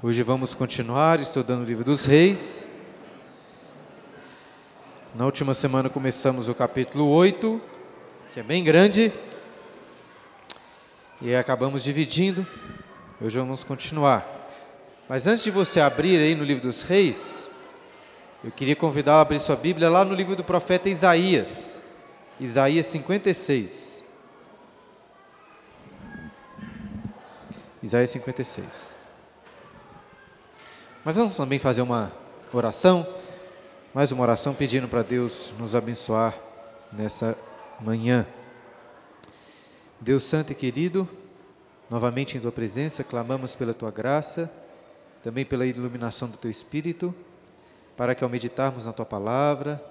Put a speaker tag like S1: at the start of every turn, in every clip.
S1: Hoje vamos continuar estudando o livro dos Reis. Na última semana começamos o capítulo 8, que é bem grande, e acabamos dividindo. Hoje vamos continuar. Mas antes de você abrir aí no livro dos Reis, eu queria convidar a abrir sua Bíblia lá no livro do profeta Isaías, Isaías 56. Isaías 56. Mas vamos também fazer uma oração, mais uma oração pedindo para Deus nos abençoar nessa manhã. Deus Santo e querido, novamente em Tua presença, clamamos pela Tua graça, também pela iluminação do Teu Espírito, para que ao meditarmos na Tua palavra,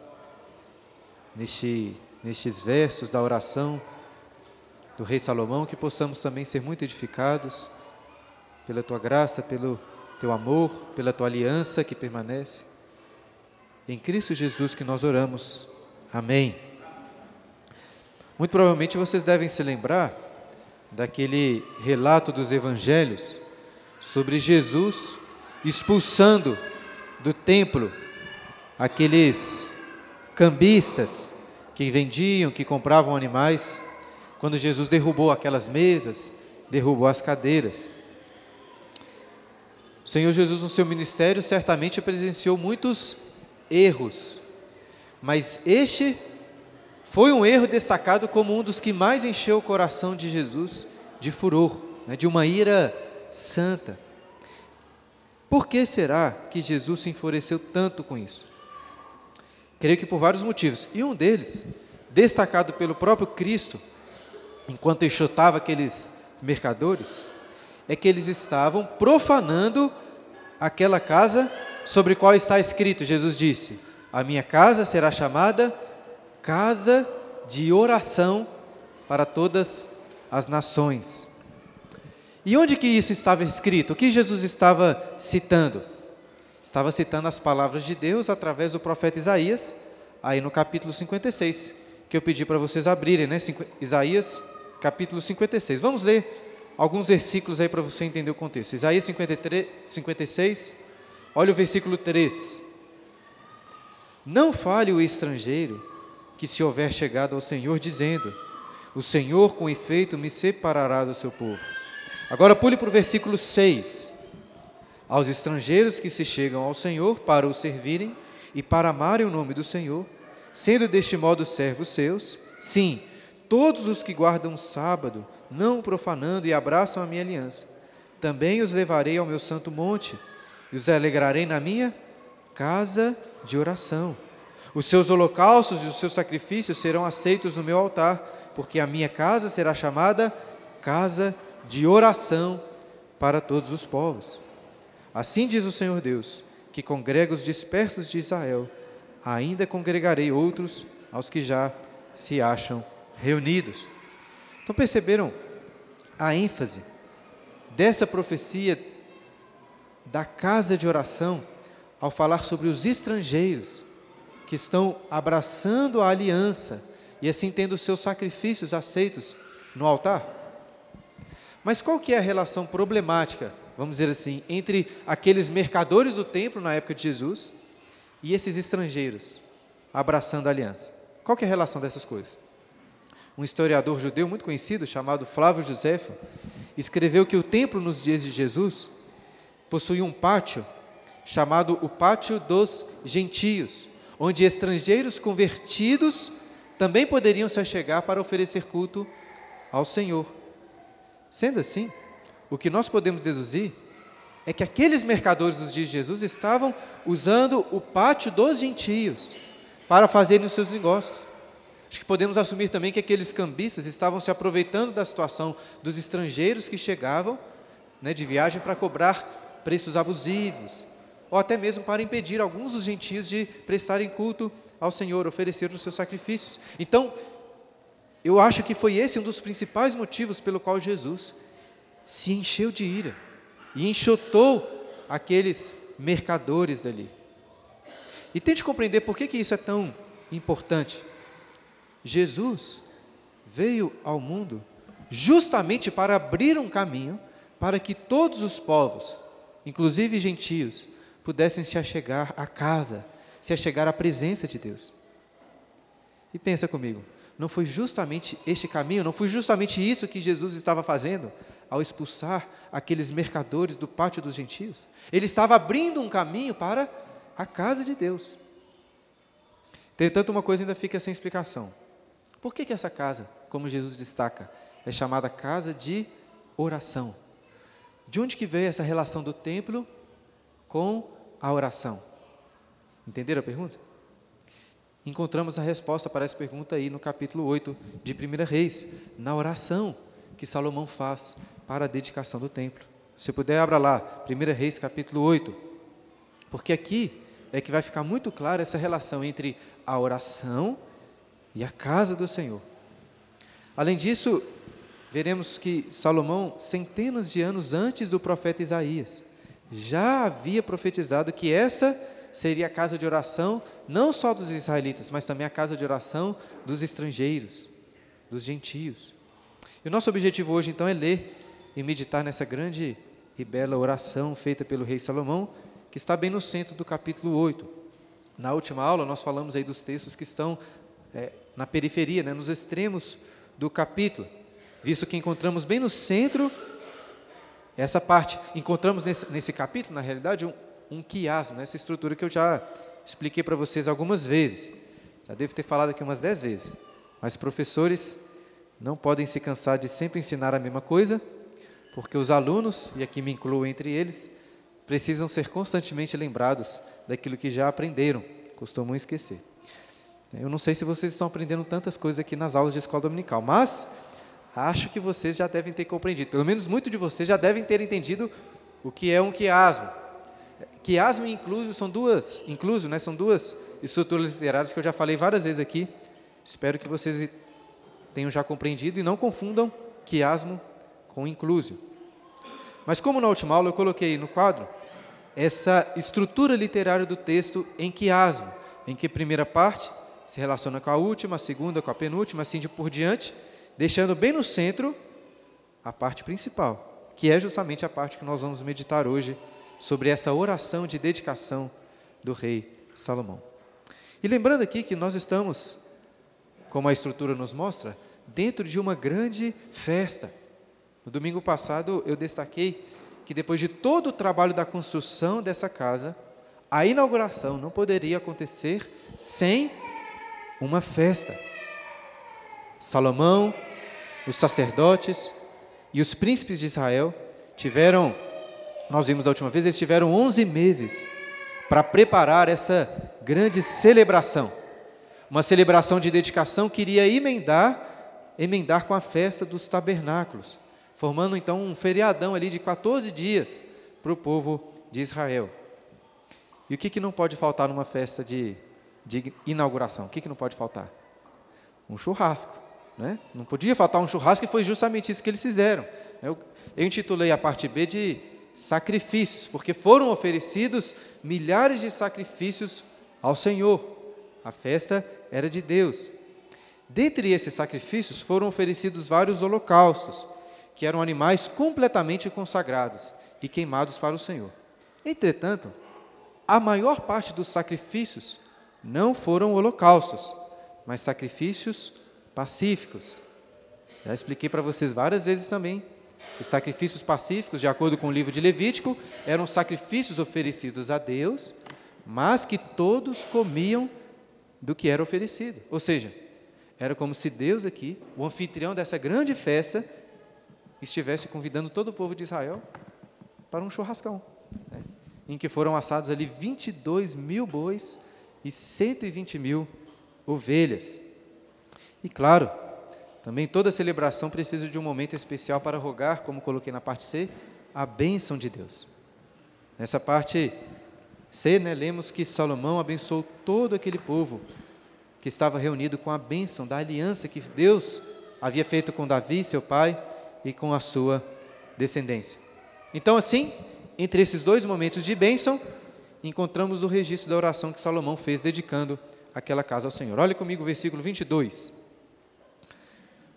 S1: neste, nestes versos da oração do Rei Salomão, que possamos também ser muito edificados pela Tua graça, pelo teu amor, pela tua aliança que permanece. Em Cristo Jesus que nós oramos. Amém. Muito provavelmente vocês devem se lembrar daquele relato dos evangelhos sobre Jesus expulsando do templo aqueles cambistas que vendiam, que compravam animais, quando Jesus derrubou aquelas mesas, derrubou as cadeiras. O Senhor Jesus, no seu ministério, certamente presenciou muitos erros, mas este foi um erro destacado como um dos que mais encheu o coração de Jesus de furor, né, de uma ira santa. Por que será que Jesus se enfureceu tanto com isso? Creio que por vários motivos, e um deles, destacado pelo próprio Cristo, enquanto enxotava aqueles mercadores, é que eles estavam profanando aquela casa sobre qual está escrito, Jesus disse: A minha casa será chamada casa de oração para todas as nações. E onde que isso estava escrito? O que Jesus estava citando? Estava citando as palavras de Deus através do profeta Isaías, aí no capítulo 56, que eu pedi para vocês abrirem, né? Isaías, capítulo 56. Vamos ler alguns versículos aí para você entender o contexto. Isaías 53, 56, olha o versículo 3. Não fale o estrangeiro que se houver chegado ao Senhor, dizendo: O Senhor com efeito me separará do seu povo. Agora pule para o versículo 6. Aos estrangeiros que se chegam ao Senhor para o servirem e para amarem o nome do Senhor, sendo deste modo servos seus, sim, todos os que guardam o sábado, não profanando e abraçam a minha aliança. Também os levarei ao meu santo monte e os alegrarei na minha casa de oração. Os seus holocaustos e os seus sacrifícios serão aceitos no meu altar, porque a minha casa será chamada casa de oração para todos os povos. Assim diz o Senhor Deus, que congrega os dispersos de Israel, ainda congregarei outros aos que já se acham reunidos. Então perceberam a ênfase dessa profecia da casa de oração ao falar sobre os estrangeiros que estão abraçando a aliança e assim tendo seus sacrifícios aceitos no altar? Mas qual que é a relação problemática, vamos dizer assim, entre aqueles mercadores do templo na época de Jesus e esses estrangeiros abraçando a aliança? Qual que é a relação dessas coisas? Um historiador judeu muito conhecido, chamado Flávio Josefo, escreveu que o templo nos dias de Jesus possuía um pátio chamado o Pátio dos Gentios, onde estrangeiros convertidos também poderiam se achegar para oferecer culto ao Senhor. Sendo assim, o que nós podemos deduzir é que aqueles mercadores dos dias de Jesus estavam usando o pátio dos gentios para fazerem os seus negócios. Acho que podemos assumir também que aqueles cambistas estavam se aproveitando da situação dos estrangeiros que chegavam né, de viagem para cobrar preços abusivos, ou até mesmo para impedir alguns dos gentios de prestarem culto ao Senhor, oferecer os seus sacrifícios. Então, eu acho que foi esse um dos principais motivos pelo qual Jesus se encheu de ira e enxotou aqueles mercadores dali. E tente compreender por que, que isso é tão importante. Jesus veio ao mundo justamente para abrir um caminho para que todos os povos, inclusive gentios, pudessem se achegar à casa, se achegar à presença de Deus. E pensa comigo, não foi justamente este caminho, não foi justamente isso que Jesus estava fazendo ao expulsar aqueles mercadores do pátio dos gentios? Ele estava abrindo um caminho para a casa de Deus. Entretanto, uma coisa ainda fica sem explicação. Por que, que essa casa, como Jesus destaca, é chamada casa de oração? De onde que veio essa relação do templo com a oração? Entenderam a pergunta? Encontramos a resposta para essa pergunta aí no capítulo 8 de 1 Reis, na oração que Salomão faz para a dedicação do templo. Se puder, abra lá, 1 Reis capítulo 8, porque aqui é que vai ficar muito clara essa relação entre a oração e a casa do Senhor. Além disso, veremos que Salomão, centenas de anos antes do profeta Isaías, já havia profetizado que essa seria a casa de oração não só dos israelitas, mas também a casa de oração dos estrangeiros, dos gentios. E o nosso objetivo hoje então é ler e meditar nessa grande e bela oração feita pelo rei Salomão, que está bem no centro do capítulo 8. Na última aula nós falamos aí dos textos que estão é, na periferia, né, nos extremos do capítulo, visto que encontramos bem no centro essa parte. Encontramos nesse, nesse capítulo, na realidade, um, um quiasmo, essa estrutura que eu já expliquei para vocês algumas vezes. Já devo ter falado aqui umas dez vezes. Mas professores não podem se cansar de sempre ensinar a mesma coisa, porque os alunos, e aqui me incluo entre eles, precisam ser constantemente lembrados daquilo que já aprenderam, costumam esquecer. Eu não sei se vocês estão aprendendo tantas coisas aqui nas aulas de escola dominical, mas acho que vocês já devem ter compreendido, pelo menos muitos de vocês já devem ter entendido o que é um quiasmo. Quiasmo e incluso são duas, incluso, né, são duas estruturas literárias que eu já falei várias vezes aqui. Espero que vocês tenham já compreendido e não confundam quiasmo com incluso. Mas como na última aula eu coloquei no quadro essa estrutura literária do texto em quiasmo, em que primeira parte se relaciona com a última, a segunda com a penúltima, assim de por diante, deixando bem no centro a parte principal, que é justamente a parte que nós vamos meditar hoje sobre essa oração de dedicação do rei Salomão. E lembrando aqui que nós estamos, como a estrutura nos mostra, dentro de uma grande festa. No domingo passado eu destaquei que depois de todo o trabalho da construção dessa casa, a inauguração não poderia acontecer sem uma festa. Salomão, os sacerdotes e os príncipes de Israel tiveram, nós vimos da última vez, eles tiveram 11 meses para preparar essa grande celebração. Uma celebração de dedicação que iria emendar, emendar com a festa dos tabernáculos, formando então um feriadão ali de 14 dias para o povo de Israel. E o que, que não pode faltar numa festa de de inauguração. O que, que não pode faltar? Um churrasco. Né? Não podia faltar um churrasco e foi justamente isso que eles fizeram. Eu, eu intitulei a parte B de sacrifícios, porque foram oferecidos milhares de sacrifícios ao Senhor. A festa era de Deus. Dentre esses sacrifícios foram oferecidos vários holocaustos, que eram animais completamente consagrados e queimados para o Senhor. Entretanto, a maior parte dos sacrifícios não foram holocaustos, mas sacrifícios pacíficos. Já expliquei para vocês várias vezes também que sacrifícios pacíficos, de acordo com o livro de Levítico, eram sacrifícios oferecidos a Deus, mas que todos comiam do que era oferecido. Ou seja, era como se Deus aqui, o anfitrião dessa grande festa, estivesse convidando todo o povo de Israel para um churrascão, né, em que foram assados ali 22 mil bois e 120 mil ovelhas. E claro, também toda celebração precisa de um momento especial para rogar, como coloquei na parte C, a bênção de Deus. Nessa parte C, né, lemos que Salomão abençoou todo aquele povo que estava reunido com a bênção da aliança que Deus havia feito com Davi, seu pai, e com a sua descendência. Então, assim, entre esses dois momentos de bênção, encontramos o registro da oração que Salomão fez dedicando aquela casa ao Senhor. Olha comigo o versículo 22.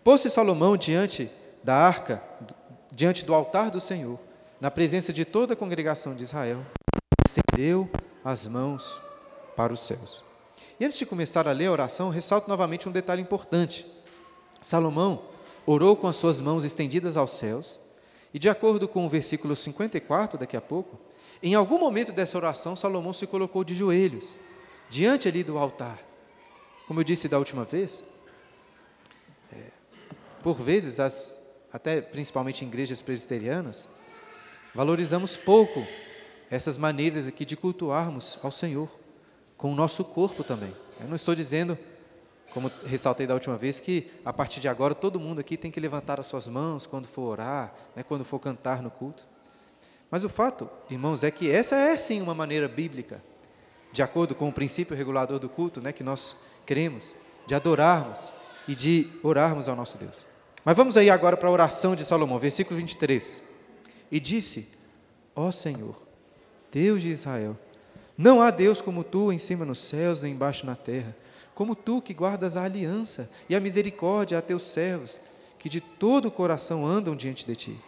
S1: Pôs-se Salomão diante da arca, diante do altar do Senhor, na presença de toda a congregação de Israel, estendeu as mãos para os céus. E antes de começar a ler a oração, ressalto novamente um detalhe importante. Salomão orou com as suas mãos estendidas aos céus, e de acordo com o versículo 54, daqui a pouco, em algum momento dessa oração, Salomão se colocou de joelhos, diante ali do altar. Como eu disse da última vez, é, por vezes, as, até principalmente em igrejas presbiterianas, valorizamos pouco essas maneiras aqui de cultuarmos ao Senhor, com o nosso corpo também. Eu não estou dizendo, como ressaltei da última vez, que a partir de agora todo mundo aqui tem que levantar as suas mãos quando for orar, né, quando for cantar no culto. Mas o fato, irmãos, é que essa é sim uma maneira bíblica, de acordo com o princípio regulador do culto, né, que nós queremos, de adorarmos e de orarmos ao nosso Deus. Mas vamos aí agora para a oração de Salomão, versículo 23. E disse: Ó Senhor, Deus de Israel, não há Deus como tu em cima nos céus nem embaixo na terra, como tu que guardas a aliança e a misericórdia a teus servos, que de todo o coração andam diante de ti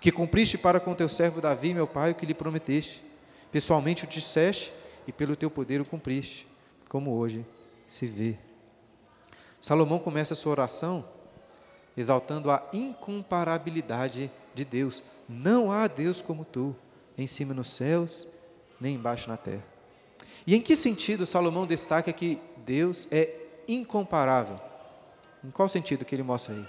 S1: que cumpriste para com teu servo Davi, meu pai, o que lhe prometeste. Pessoalmente o disseste e pelo teu poder o cumpriste, como hoje se vê. Salomão começa a sua oração exaltando a incomparabilidade de Deus. Não há Deus como tu, em cima nos céus, nem embaixo na terra. E em que sentido Salomão destaca que Deus é incomparável? Em qual sentido que ele mostra aí?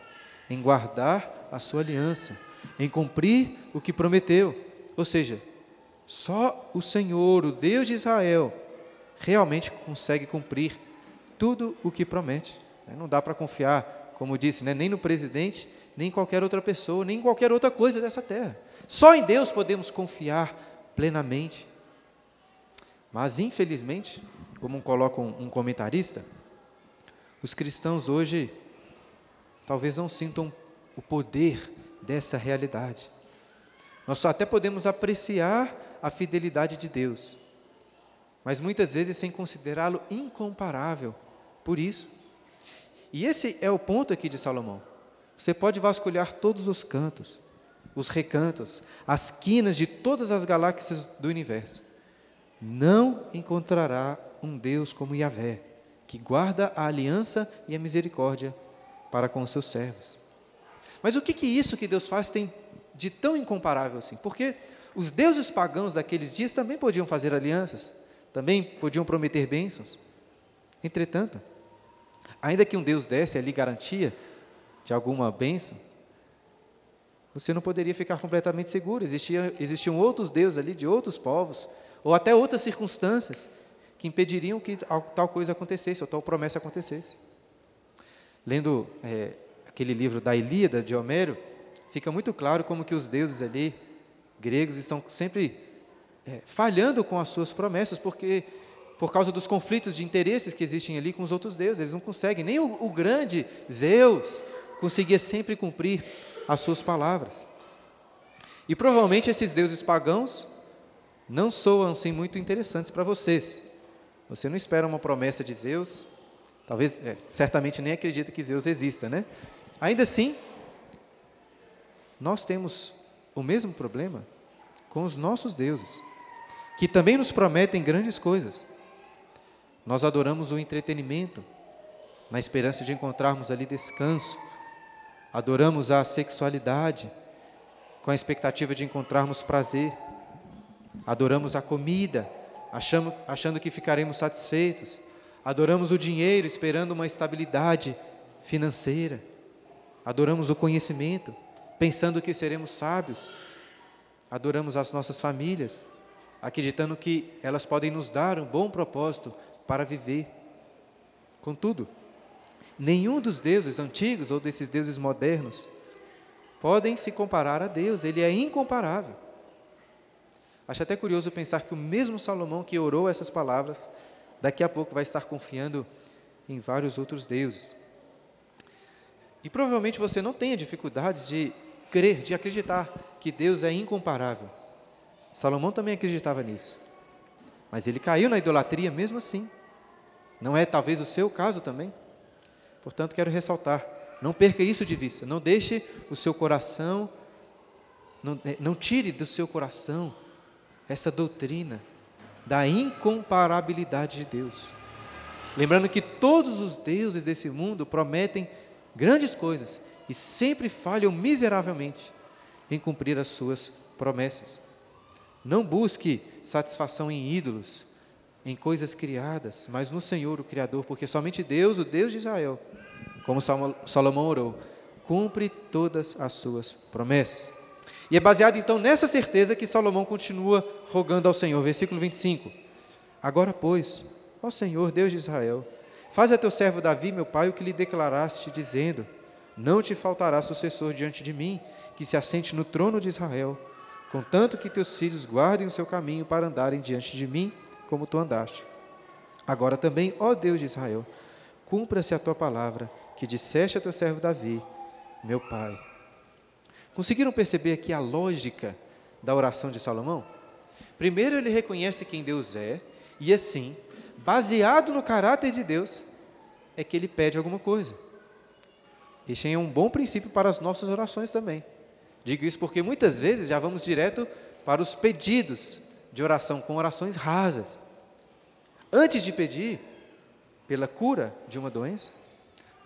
S1: Em guardar a sua aliança em cumprir o que prometeu. Ou seja, só o Senhor, o Deus de Israel, realmente consegue cumprir tudo o que promete. Não dá para confiar, como disse, né, nem no presidente, nem em qualquer outra pessoa, nem em qualquer outra coisa dessa terra. Só em Deus podemos confiar plenamente. Mas, infelizmente, como coloca um comentarista, os cristãos hoje talvez não sintam o poder dessa realidade. Nós só até podemos apreciar a fidelidade de Deus, mas muitas vezes sem considerá-lo incomparável. Por isso. E esse é o ponto aqui de Salomão. Você pode vasculhar todos os cantos, os recantos, as quinas de todas as galáxias do universo. Não encontrará um Deus como Yahvé, que guarda a aliança e a misericórdia para com os seus servos. Mas o que, que isso que Deus faz tem de tão incomparável assim? Porque os deuses pagãos daqueles dias também podiam fazer alianças, também podiam prometer bênçãos. Entretanto, ainda que um Deus desse ali garantia de alguma bênção, você não poderia ficar completamente seguro. Existiam, outros deuses ali de outros povos, ou até outras circunstâncias, que impediriam que tal coisa acontecesse, ou tal promessa acontecesse. Lendo é, aquele livro da Ilíada de Homero, fica muito claro como que os deuses ali, gregos, estão sempre é, falhando com as suas promessas, porque por causa dos conflitos de interesses que existem ali com os outros deuses, eles não conseguem, nem o, o grande Zeus conseguia sempre cumprir as suas palavras. E provavelmente esses deuses pagãos não soam assim muito interessantes para vocês. Você não espera uma promessa de Zeus, talvez, é, certamente nem acredita que Zeus exista, né? Ainda assim, nós temos o mesmo problema com os nossos deuses, que também nos prometem grandes coisas. Nós adoramos o entretenimento, na esperança de encontrarmos ali descanso. Adoramos a sexualidade, com a expectativa de encontrarmos prazer. Adoramos a comida, achando, achando que ficaremos satisfeitos. Adoramos o dinheiro, esperando uma estabilidade financeira. Adoramos o conhecimento, pensando que seremos sábios. Adoramos as nossas famílias, acreditando que elas podem nos dar um bom propósito para viver. Contudo, nenhum dos deuses antigos ou desses deuses modernos podem se comparar a Deus, ele é incomparável. Acho até curioso pensar que o mesmo Salomão que orou essas palavras, daqui a pouco vai estar confiando em vários outros deuses. E provavelmente você não tenha dificuldade de crer, de acreditar que Deus é incomparável. Salomão também acreditava nisso. Mas ele caiu na idolatria mesmo assim. Não é talvez o seu caso também? Portanto, quero ressaltar: não perca isso de vista, não deixe o seu coração não, é, não tire do seu coração essa doutrina da incomparabilidade de Deus. Lembrando que todos os deuses desse mundo prometem grandes coisas e sempre falham miseravelmente em cumprir as suas promessas. Não busque satisfação em ídolos, em coisas criadas, mas no Senhor, o Criador, porque somente Deus, o Deus de Israel, como Salomão orou, cumpre todas as suas promessas. E é baseado então nessa certeza que Salomão continua rogando ao Senhor. Versículo 25. Agora, pois, ó Senhor, Deus de Israel, faz a teu servo Davi, meu pai, o que lhe declaraste, dizendo: Não te faltará sucessor diante de mim, que se assente no trono de Israel, contanto que teus filhos guardem o seu caminho para andarem diante de mim, como tu andaste. Agora também, ó Deus de Israel, cumpra-se a tua palavra, que disseste a teu servo Davi, meu pai. Conseguiram perceber aqui a lógica da oração de Salomão? Primeiro, ele reconhece quem Deus é, e assim, baseado no caráter de Deus, é que ele pede alguma coisa. Este é um bom princípio para as nossas orações também. Digo isso porque muitas vezes já vamos direto para os pedidos de oração, com orações rasas. Antes de pedir pela cura de uma doença,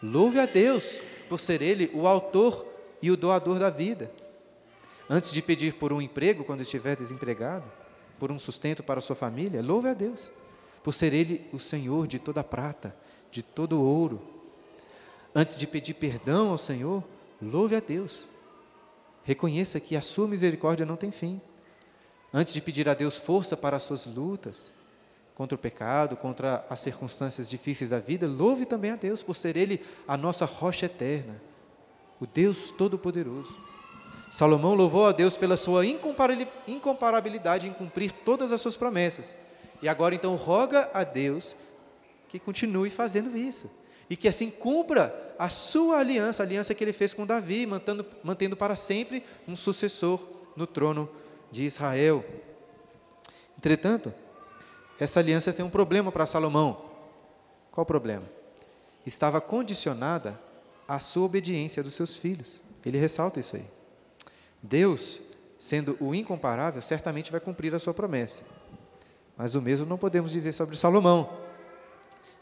S1: louve a Deus por ser Ele o autor e o doador da vida. Antes de pedir por um emprego quando estiver desempregado, por um sustento para a sua família, louve a Deus, por ser Ele o Senhor de toda a prata, de todo o ouro. Antes de pedir perdão ao Senhor, louve a Deus. Reconheça que a sua misericórdia não tem fim. Antes de pedir a Deus força para as suas lutas contra o pecado, contra as circunstâncias difíceis da vida, louve também a Deus por ser Ele a nossa rocha eterna, o Deus Todo-Poderoso. Salomão louvou a Deus pela sua incomparabilidade em cumprir todas as suas promessas. E agora então roga a Deus que continue fazendo isso. E que assim cumpra a sua aliança, a aliança que ele fez com Davi, mantendo, mantendo para sempre um sucessor no trono de Israel. Entretanto, essa aliança tem um problema para Salomão. Qual o problema? Estava condicionada à sua obediência dos seus filhos. Ele ressalta isso aí. Deus, sendo o incomparável, certamente vai cumprir a sua promessa. Mas o mesmo não podemos dizer sobre Salomão.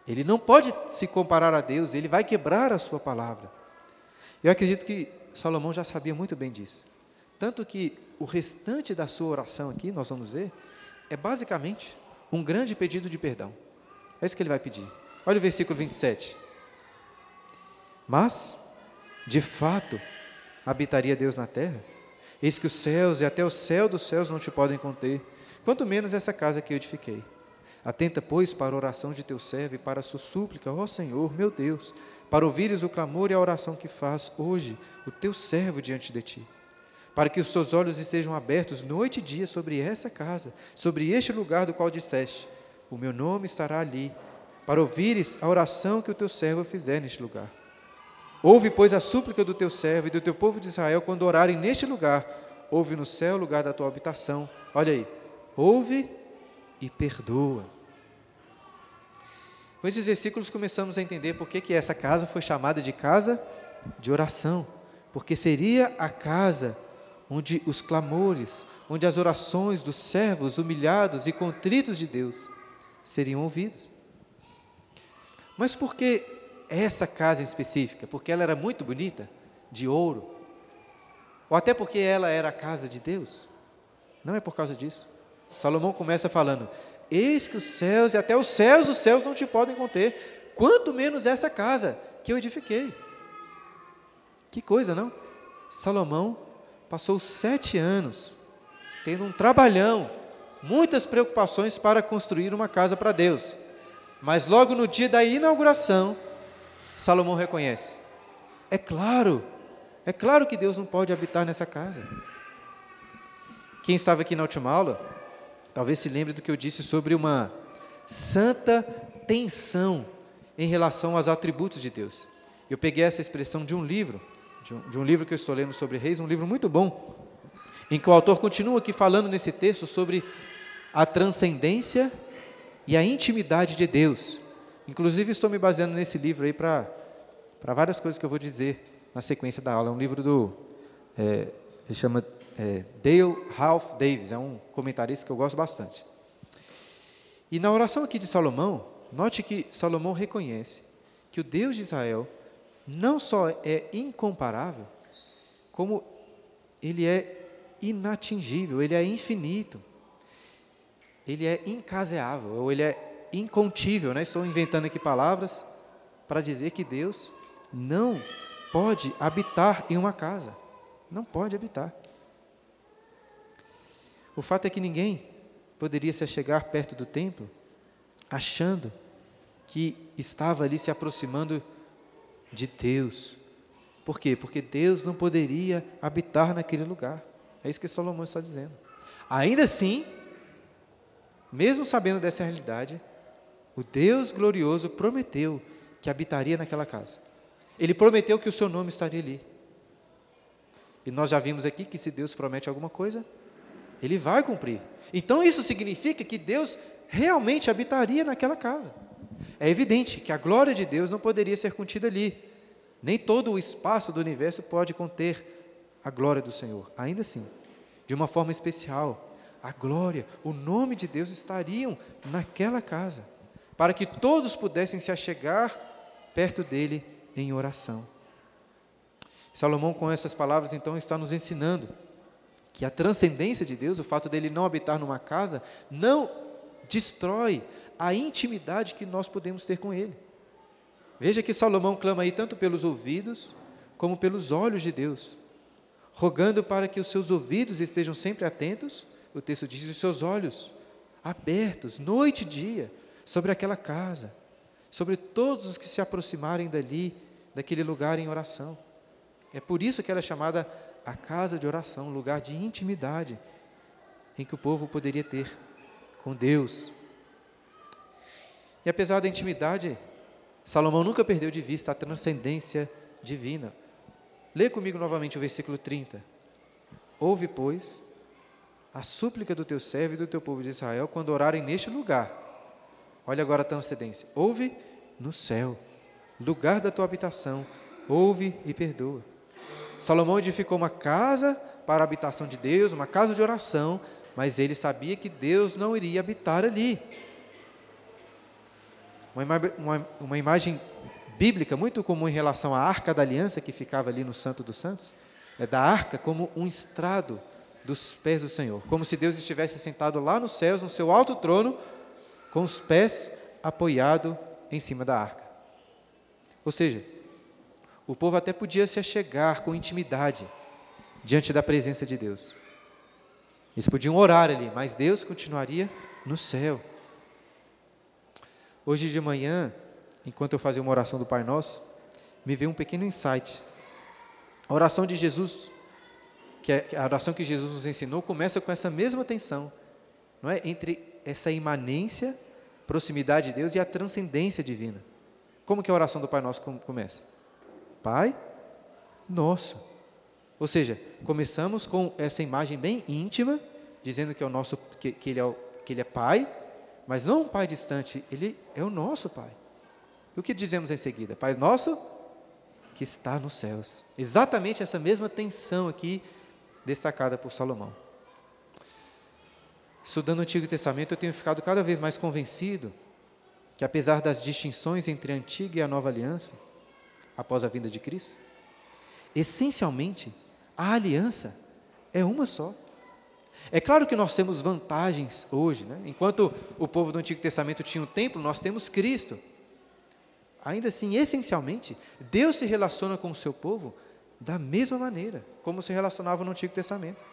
S1: Ele não pode se comparar a Deus, ele vai quebrar a sua palavra. Eu acredito que Salomão já sabia muito bem disso. Tanto que o restante da sua oração aqui, nós vamos ver, é basicamente um grande pedido de perdão. É isso que ele vai pedir. Olha o versículo 27. Mas, de fato, habitaria Deus na terra? Eis que os céus e até o céu dos céus não te podem conter, quanto menos essa casa que eu edifiquei. Atenta, pois, para a oração de teu servo e para a sua súplica, ó Senhor, meu Deus, para ouvires o clamor e a oração que faz hoje o teu servo diante de ti. Para que os teus olhos estejam abertos noite e dia sobre essa casa, sobre este lugar do qual disseste: O meu nome estará ali, para ouvires a oração que o teu servo fizer neste lugar. Ouve, pois, a súplica do teu servo e do teu povo de Israel quando orarem neste lugar. Ouve no céu o lugar da tua habitação. Olha aí. Ouve e perdoa. Com esses versículos começamos a entender por que, que essa casa foi chamada de casa de oração, porque seria a casa onde os clamores, onde as orações dos servos humilhados e contritos de Deus seriam ouvidos. Mas por que essa casa em específica? Porque ela era muito bonita, de ouro? Ou até porque ela era a casa de Deus? Não é por causa disso. Salomão começa falando: Eis que os céus e até os céus, os céus não te podem conter, quanto menos essa casa que eu edifiquei. Que coisa, não? Salomão passou sete anos tendo um trabalhão, muitas preocupações para construir uma casa para Deus. Mas logo no dia da inauguração, Salomão reconhece: é claro, é claro que Deus não pode habitar nessa casa. Quem estava aqui na última aula Talvez se lembre do que eu disse sobre uma santa tensão em relação aos atributos de Deus. Eu peguei essa expressão de um livro, de um, de um, livro que eu estou lendo sobre reis, um livro muito bom, em que o autor continua aqui falando nesse texto sobre a transcendência e a intimidade de Deus. Inclusive, estou me baseando nesse livro aí para várias coisas que eu vou dizer na sequência da aula. É um livro do. É, ele chama é, Dale Ralph Davis, é um comentarista que eu gosto bastante. E na oração aqui de Salomão, note que Salomão reconhece que o Deus de Israel não só é incomparável, como ele é inatingível, ele é infinito, ele é incaseável, ou ele é incontível. Né? Estou inventando aqui palavras para dizer que Deus não pode habitar em uma casa. Não pode habitar. O fato é que ninguém poderia se chegar perto do templo achando que estava ali se aproximando de Deus. Por quê? Porque Deus não poderia habitar naquele lugar. É isso que Salomão está dizendo. Ainda assim, mesmo sabendo dessa realidade, o Deus glorioso prometeu que habitaria naquela casa. Ele prometeu que o seu nome estaria ali. E nós já vimos aqui que se Deus promete alguma coisa, ele vai cumprir. Então isso significa que Deus realmente habitaria naquela casa. É evidente que a glória de Deus não poderia ser contida ali. Nem todo o espaço do universo pode conter a glória do Senhor. Ainda assim, de uma forma especial, a glória, o nome de Deus estariam naquela casa, para que todos pudessem se achegar perto dele em oração. Salomão, com essas palavras, então, está nos ensinando que a transcendência de Deus, o fato dele não habitar numa casa, não destrói a intimidade que nós podemos ter com Ele. Veja que Salomão clama aí tanto pelos ouvidos como pelos olhos de Deus, rogando para que os seus ouvidos estejam sempre atentos, o texto diz, os seus olhos abertos, noite e dia, sobre aquela casa, sobre todos os que se aproximarem dali, daquele lugar em oração. É por isso que ela é chamada a casa de oração, um lugar de intimidade, em que o povo poderia ter com Deus. E apesar da intimidade, Salomão nunca perdeu de vista a transcendência divina. Lê comigo novamente o versículo 30. Ouve, pois, a súplica do teu servo e do teu povo de Israel quando orarem neste lugar. Olha agora a transcendência. Ouve no céu, lugar da tua habitação. Ouve e perdoa. Salomão edificou uma casa para a habitação de Deus, uma casa de oração, mas ele sabia que Deus não iria habitar ali. Uma, ima uma, uma imagem bíblica muito comum em relação à arca da aliança que ficava ali no Santo dos Santos, é da arca como um estrado dos pés do Senhor, como se Deus estivesse sentado lá nos céus, no seu alto trono, com os pés apoiados em cima da arca. Ou seja, o povo até podia se achegar com intimidade diante da presença de Deus. Eles podiam orar ali, mas Deus continuaria no céu. Hoje de manhã, enquanto eu fazia uma oração do Pai Nosso, me veio um pequeno insight. A oração de Jesus, que é a oração que Jesus nos ensinou, começa com essa mesma tensão, não é? Entre essa imanência, proximidade de Deus e a transcendência divina. Como que a oração do Pai Nosso começa? Pai Nosso. Ou seja, começamos com essa imagem bem íntima, dizendo que é o nosso, que, que ele, é, que ele é Pai, mas não um Pai distante, Ele é o nosso Pai. E o que dizemos em seguida? Pai nosso que está nos céus. Exatamente essa mesma tensão aqui destacada por Salomão. Estudando o Antigo Testamento, eu tenho ficado cada vez mais convencido que, apesar das distinções entre a antiga e a nova aliança, após a vinda de Cristo, essencialmente, a aliança é uma só. É claro que nós temos vantagens hoje, né? enquanto o povo do Antigo Testamento tinha o templo, nós temos Cristo. Ainda assim, essencialmente, Deus se relaciona com o seu povo da mesma maneira como se relacionava no Antigo Testamento.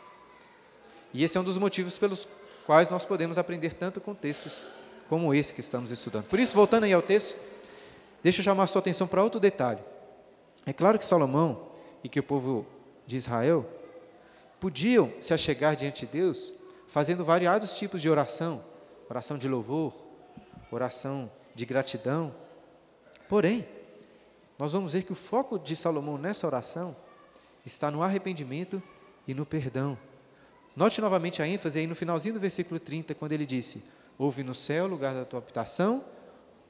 S1: E esse é um dos motivos pelos quais nós podemos aprender tanto com textos como esse que estamos estudando. Por isso, voltando aí ao texto, deixa eu chamar a sua atenção para outro detalhe. É claro que Salomão e que o povo de Israel podiam se achegar diante de Deus fazendo variados tipos de oração, oração de louvor, oração de gratidão. Porém, nós vamos ver que o foco de Salomão nessa oração está no arrependimento e no perdão. Note novamente a ênfase aí no finalzinho do versículo 30, quando ele disse: Ouve no céu, lugar da tua habitação,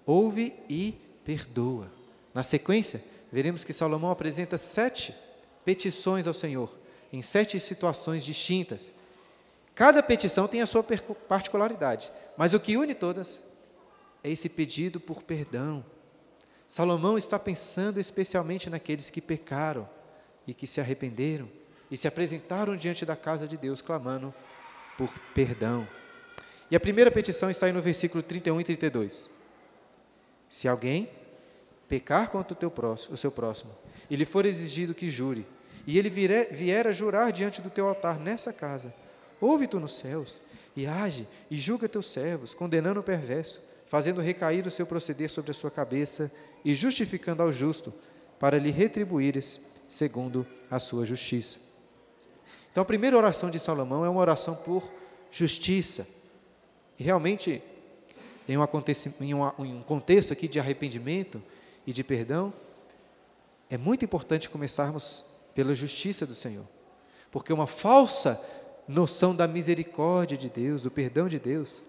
S1: ouve e perdoa. Na sequência, veremos que Salomão apresenta sete petições ao Senhor, em sete situações distintas. Cada petição tem a sua particularidade, mas o que une todas é esse pedido por perdão. Salomão está pensando especialmente naqueles que pecaram e que se arrependeram e se apresentaram diante da casa de Deus clamando por perdão. E a primeira petição está aí no versículo 31 e 32. Se alguém pecar contra o, teu próximo, o seu próximo, e lhe for exigido que jure, e ele vier, vier a jurar diante do teu altar nessa casa, ouve tu nos céus, e age, e julga teus servos, condenando o perverso, fazendo recair o seu proceder sobre a sua cabeça, e justificando ao justo, para lhe retribuires segundo a sua justiça. Então, a primeira oração de Salomão é uma oração por justiça. E realmente, em um, em um contexto aqui de arrependimento e de perdão, é muito importante começarmos pela justiça do Senhor. Porque uma falsa noção da misericórdia de Deus, do perdão de Deus,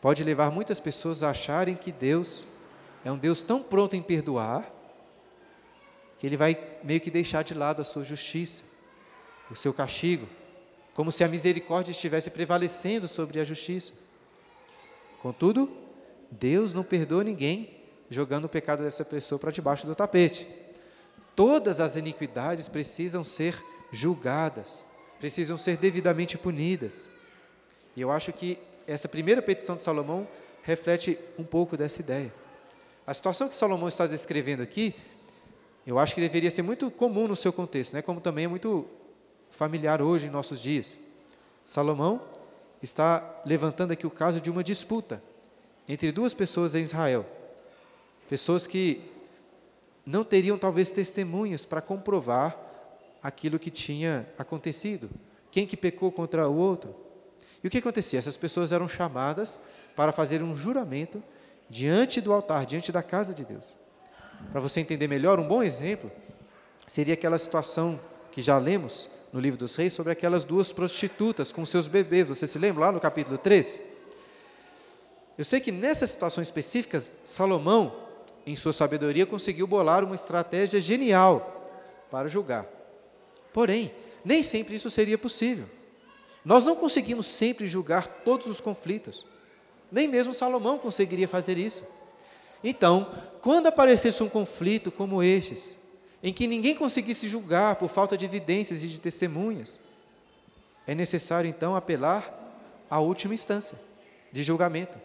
S1: pode levar muitas pessoas a acharem que Deus é um Deus tão pronto em perdoar, que ele vai meio que deixar de lado a sua justiça, o seu castigo, como se a misericórdia estivesse prevalecendo sobre a justiça. Contudo, Deus não perdoa ninguém jogando o pecado dessa pessoa para debaixo do tapete. Todas as iniquidades precisam ser julgadas, precisam ser devidamente punidas. E eu acho que essa primeira petição de Salomão reflete um pouco dessa ideia. A situação que Salomão está descrevendo aqui, eu acho que deveria ser muito comum no seu contexto, né? como também é muito familiar hoje em nossos dias. Salomão está levantando aqui o caso de uma disputa entre duas pessoas em Israel. Pessoas que não teriam talvez testemunhas para comprovar aquilo que tinha acontecido. Quem que pecou contra o outro? E o que acontecia? Essas pessoas eram chamadas para fazer um juramento diante do altar, diante da casa de Deus. Para você entender melhor, um bom exemplo seria aquela situação que já lemos no livro dos reis sobre aquelas duas prostitutas com seus bebês. Você se lembra lá no capítulo 13? Eu sei que nessas situações específicas, Salomão, em sua sabedoria, conseguiu bolar uma estratégia genial para julgar. Porém, nem sempre isso seria possível. Nós não conseguimos sempre julgar todos os conflitos. Nem mesmo Salomão conseguiria fazer isso. Então, quando aparecesse um conflito como estes, em que ninguém conseguisse julgar por falta de evidências e de testemunhas, é necessário então apelar à última instância de julgamento,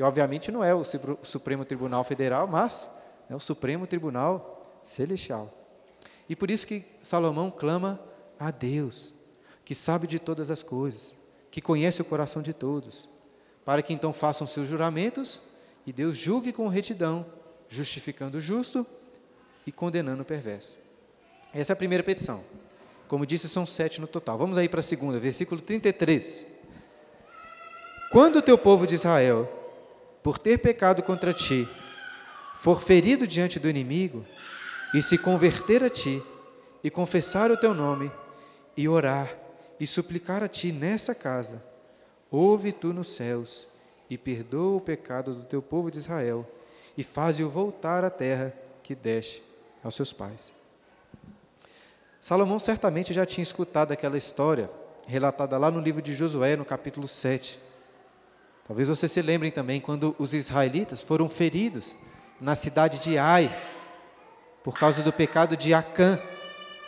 S1: que obviamente não é o Supremo Tribunal Federal, mas é o Supremo Tribunal Celestial. E por isso que Salomão clama a Deus, que sabe de todas as coisas, que conhece o coração de todos, para que então façam seus juramentos e Deus julgue com retidão, justificando o justo e condenando o perverso. Essa é a primeira petição. Como disse, são sete no total. Vamos aí para a segunda, versículo 33. Quando o teu povo de Israel, por ter pecado contra ti, for ferido diante do inimigo, e se converter a ti, e confessar o teu nome, e orar, e suplicar a ti nessa casa, ouve tu nos céus, e perdoa o pecado do teu povo de Israel, e faze-o voltar à terra que deste aos seus pais. Salomão certamente já tinha escutado aquela história relatada lá no livro de Josué, no capítulo 7. Talvez vocês se lembrem também quando os israelitas foram feridos na cidade de Ai, por causa do pecado de Acã.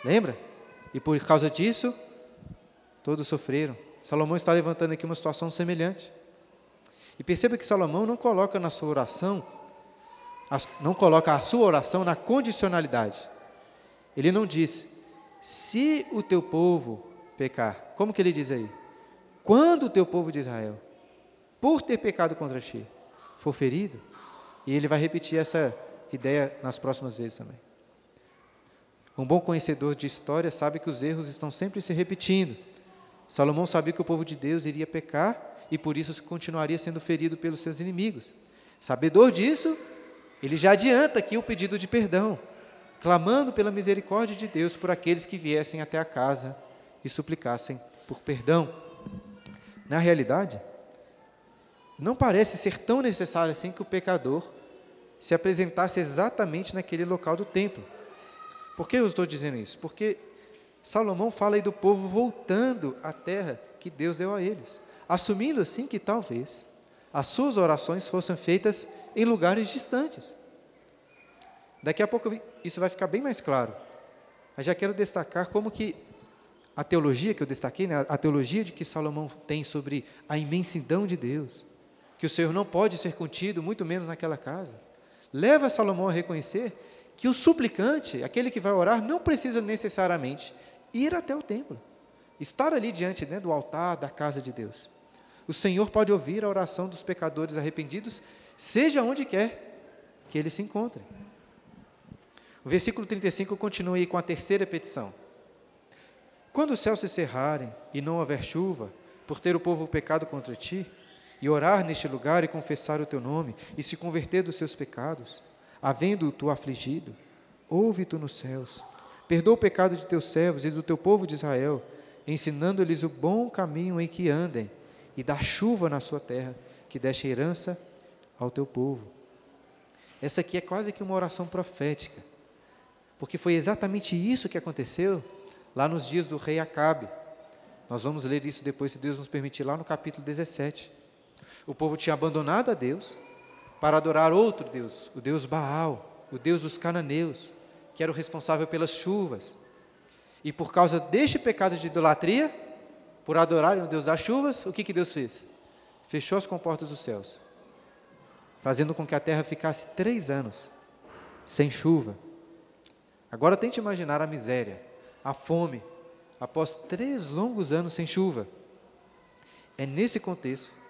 S1: Lembra? E por causa disso, todos sofreram. Salomão está levantando aqui uma situação semelhante. E perceba que Salomão não coloca na sua oração não coloca a sua oração na condicionalidade. Ele não diz, se o teu povo pecar, como que ele diz aí? Quando o teu povo de Israel, por ter pecado contra ti, for ferido, e ele vai repetir essa ideia nas próximas vezes também. Um bom conhecedor de história sabe que os erros estão sempre se repetindo. Salomão sabia que o povo de Deus iria pecar e por isso continuaria sendo ferido pelos seus inimigos. Sabedor disso, ele já adianta aqui o pedido de perdão, clamando pela misericórdia de Deus por aqueles que viessem até a casa e suplicassem por perdão. Na realidade, não parece ser tão necessário assim que o pecador se apresentasse exatamente naquele local do templo. Por que eu estou dizendo isso? Porque Salomão fala aí do povo voltando à terra que Deus deu a eles, assumindo assim que talvez as suas orações fossem feitas em lugares distantes. Daqui a pouco isso vai ficar bem mais claro. Mas já quero destacar como que a teologia que eu destaquei, né, a teologia de que Salomão tem sobre a imensidão de Deus, que o Senhor não pode ser contido, muito menos naquela casa, leva Salomão a reconhecer que o suplicante, aquele que vai orar, não precisa necessariamente ir até o templo, estar ali diante né, do altar da casa de Deus. O Senhor pode ouvir a oração dos pecadores arrependidos, seja onde quer que eles se encontrem. O versículo 35 continua aí com a terceira petição. Quando os céus se cerrarem e não houver chuva, por ter o povo pecado contra ti, e orar neste lugar e confessar o teu nome, e se converter dos seus pecados, havendo tu afligido, ouve tu nos céus, perdoa o pecado de teus servos e do teu povo de Israel, ensinando-lhes o bom caminho em que andem, e dá chuva na sua terra, que deste herança ao teu povo. Essa aqui é quase que uma oração profética, porque foi exatamente isso que aconteceu lá nos dias do rei Acabe. Nós vamos ler isso depois, se Deus nos permitir, lá no capítulo 17. O povo tinha abandonado a Deus para adorar outro Deus, o Deus Baal, o Deus dos cananeus, que era o responsável pelas chuvas. E por causa deste pecado de idolatria, por adorarem o Deus das chuvas, o que, que Deus fez? Fechou as comportas dos céus, fazendo com que a terra ficasse três anos sem chuva. Agora tente imaginar a miséria, a fome, após três longos anos sem chuva. É nesse contexto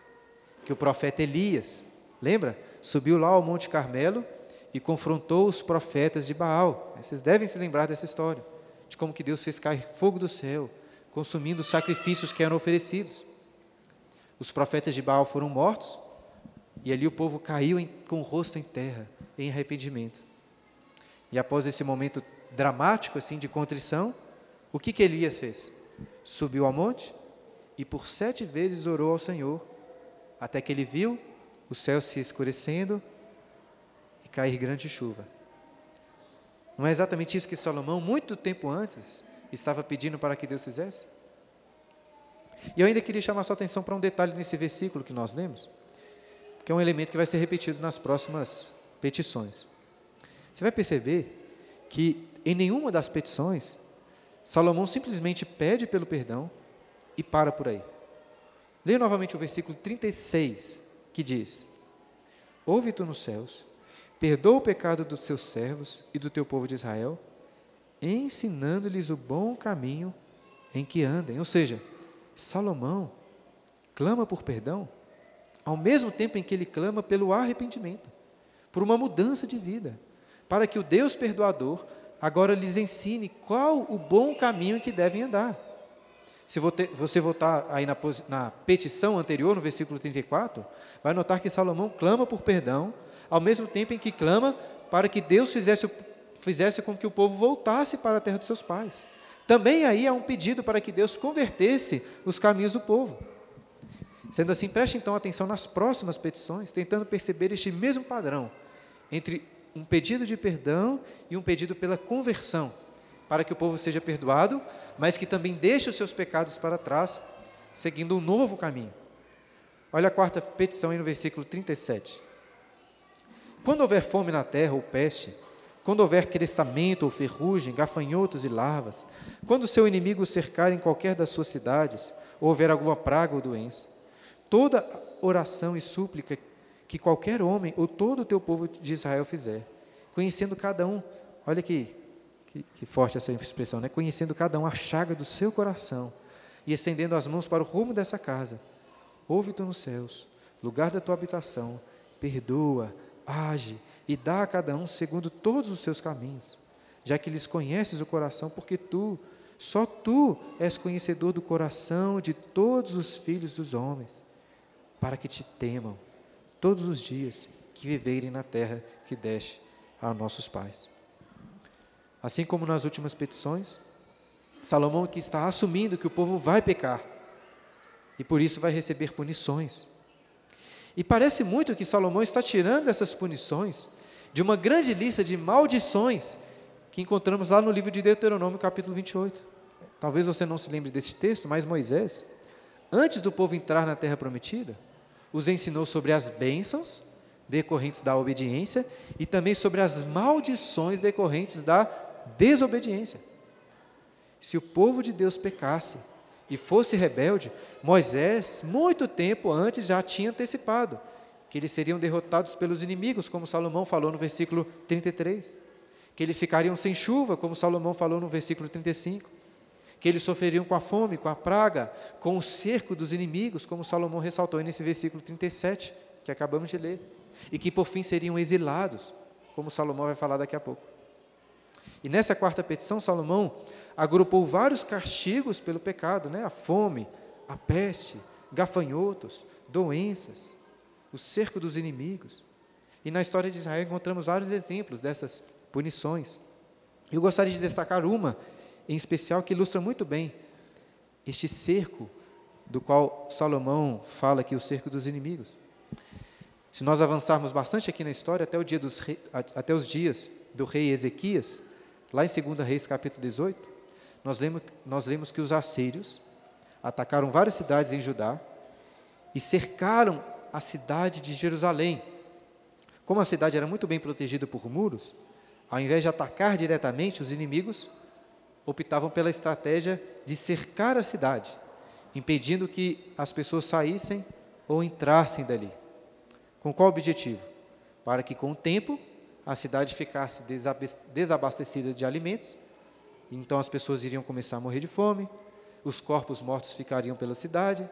S1: que o profeta Elias, lembra? Subiu lá ao Monte Carmelo e confrontou os profetas de Baal. Vocês devem se lembrar dessa história, de como que Deus fez cair fogo do céu, consumindo os sacrifícios que eram oferecidos. Os profetas de Baal foram mortos e ali o povo caiu em, com o rosto em terra, em arrependimento. E após esse momento dramático assim de contrição, o que, que Elias fez? Subiu ao monte e por sete vezes orou ao Senhor, até que ele viu o céu se escurecendo e cair grande chuva. Não é exatamente isso que Salomão, muito tempo antes, estava pedindo para que Deus fizesse? E eu ainda queria chamar sua atenção para um detalhe nesse versículo que nós lemos, que é um elemento que vai ser repetido nas próximas petições. Você vai perceber que em nenhuma das petições, Salomão simplesmente pede pelo perdão e para por aí. Leia novamente o versículo 36, que diz: Ouve tu nos céus, perdoa o pecado dos teus servos e do teu povo de Israel, ensinando-lhes o bom caminho em que andem. Ou seja, Salomão clama por perdão, ao mesmo tempo em que ele clama pelo arrependimento, por uma mudança de vida, para que o Deus perdoador agora lhes ensine qual o bom caminho em que devem andar. Se você voltar aí na, na petição anterior, no versículo 34, vai notar que Salomão clama por perdão, ao mesmo tempo em que clama para que Deus fizesse, fizesse com que o povo voltasse para a terra de seus pais. Também aí há um pedido para que Deus convertesse os caminhos do povo. Sendo assim, preste então atenção nas próximas petições, tentando perceber este mesmo padrão entre um pedido de perdão e um pedido pela conversão, para que o povo seja perdoado, mas que também deixe os seus pecados para trás, seguindo um novo caminho. Olha a quarta petição aí no versículo 37. Quando houver fome na terra ou peste, quando houver crestamento ou ferrugem, gafanhotos e larvas, quando o seu inimigo cercar em qualquer das suas cidades, ou houver alguma praga ou doença, toda oração e súplica que qualquer homem ou todo o teu povo de Israel fizer, conhecendo cada um, olha que, que, que forte essa expressão, né? conhecendo cada um a chaga do seu coração e estendendo as mãos para o rumo dessa casa, ouve tu nos céus, lugar da tua habitação, perdoa, age e dá a cada um segundo todos os seus caminhos, já que lhes conheces o coração, porque tu, só tu és conhecedor do coração de todos os filhos dos homens, para que te temam todos os dias que viverem na terra que deste a nossos pais. Assim como nas últimas petições, Salomão aqui está assumindo que o povo vai pecar e por isso vai receber punições. E parece muito que Salomão está tirando essas punições de uma grande lista de maldições que encontramos lá no livro de Deuteronômio, capítulo 28. talvez você não se lembre desse texto, mas Moisés, antes do povo entrar na terra prometida, os ensinou sobre as bênçãos decorrentes da obediência e também sobre as maldições decorrentes da desobediência. Se o povo de Deus pecasse e fosse rebelde, Moisés, muito tempo antes, já tinha antecipado que eles seriam derrotados pelos inimigos, como Salomão falou no versículo 33, que eles ficariam sem chuva, como Salomão falou no versículo 35, que eles sofreriam com a fome, com a praga, com o cerco dos inimigos, como Salomão ressaltou nesse versículo 37, que acabamos de ler, e que por fim seriam exilados, como Salomão vai falar daqui a pouco. E nessa quarta petição, Salomão agrupou vários castigos pelo pecado, né? a fome, a peste, gafanhotos, doenças, o cerco dos inimigos. E na história de Israel encontramos vários exemplos dessas punições. Eu gostaria de destacar uma em especial que ilustra muito bem este cerco do qual Salomão fala aqui, o cerco dos inimigos. Se nós avançarmos bastante aqui na história, até, dia dos, até os dias do rei Ezequias, lá em 2 Reis capítulo 18, nós lemos, nós lemos que os assírios atacaram várias cidades em Judá e cercaram a cidade de Jerusalém. Como a cidade era muito bem protegida por muros, ao invés de atacar diretamente, os inimigos optavam pela estratégia de cercar a cidade, impedindo que as pessoas saíssem ou entrassem dali. Com qual objetivo? Para que, com o tempo, a cidade ficasse desabastecida de alimentos, então as pessoas iriam começar a morrer de fome, os corpos mortos ficariam pela cidade,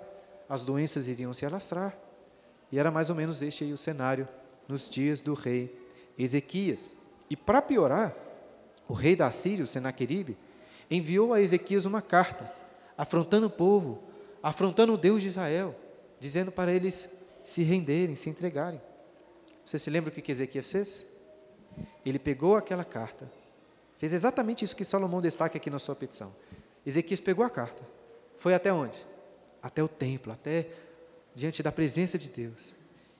S1: as doenças iriam se alastrar, e era mais ou menos este aí o cenário nos dias do rei Ezequias. E para piorar, o rei da Síria, o Senaqueribe, enviou a Ezequias uma carta, afrontando o povo, afrontando o Deus de Israel, dizendo para eles se renderem, se entregarem. Você se lembra o que Ezequias fez? Ele pegou aquela carta, fez exatamente isso que Salomão destaca aqui na sua petição. Ezequias pegou a carta, foi até onde? Até o templo, até diante da presença de Deus.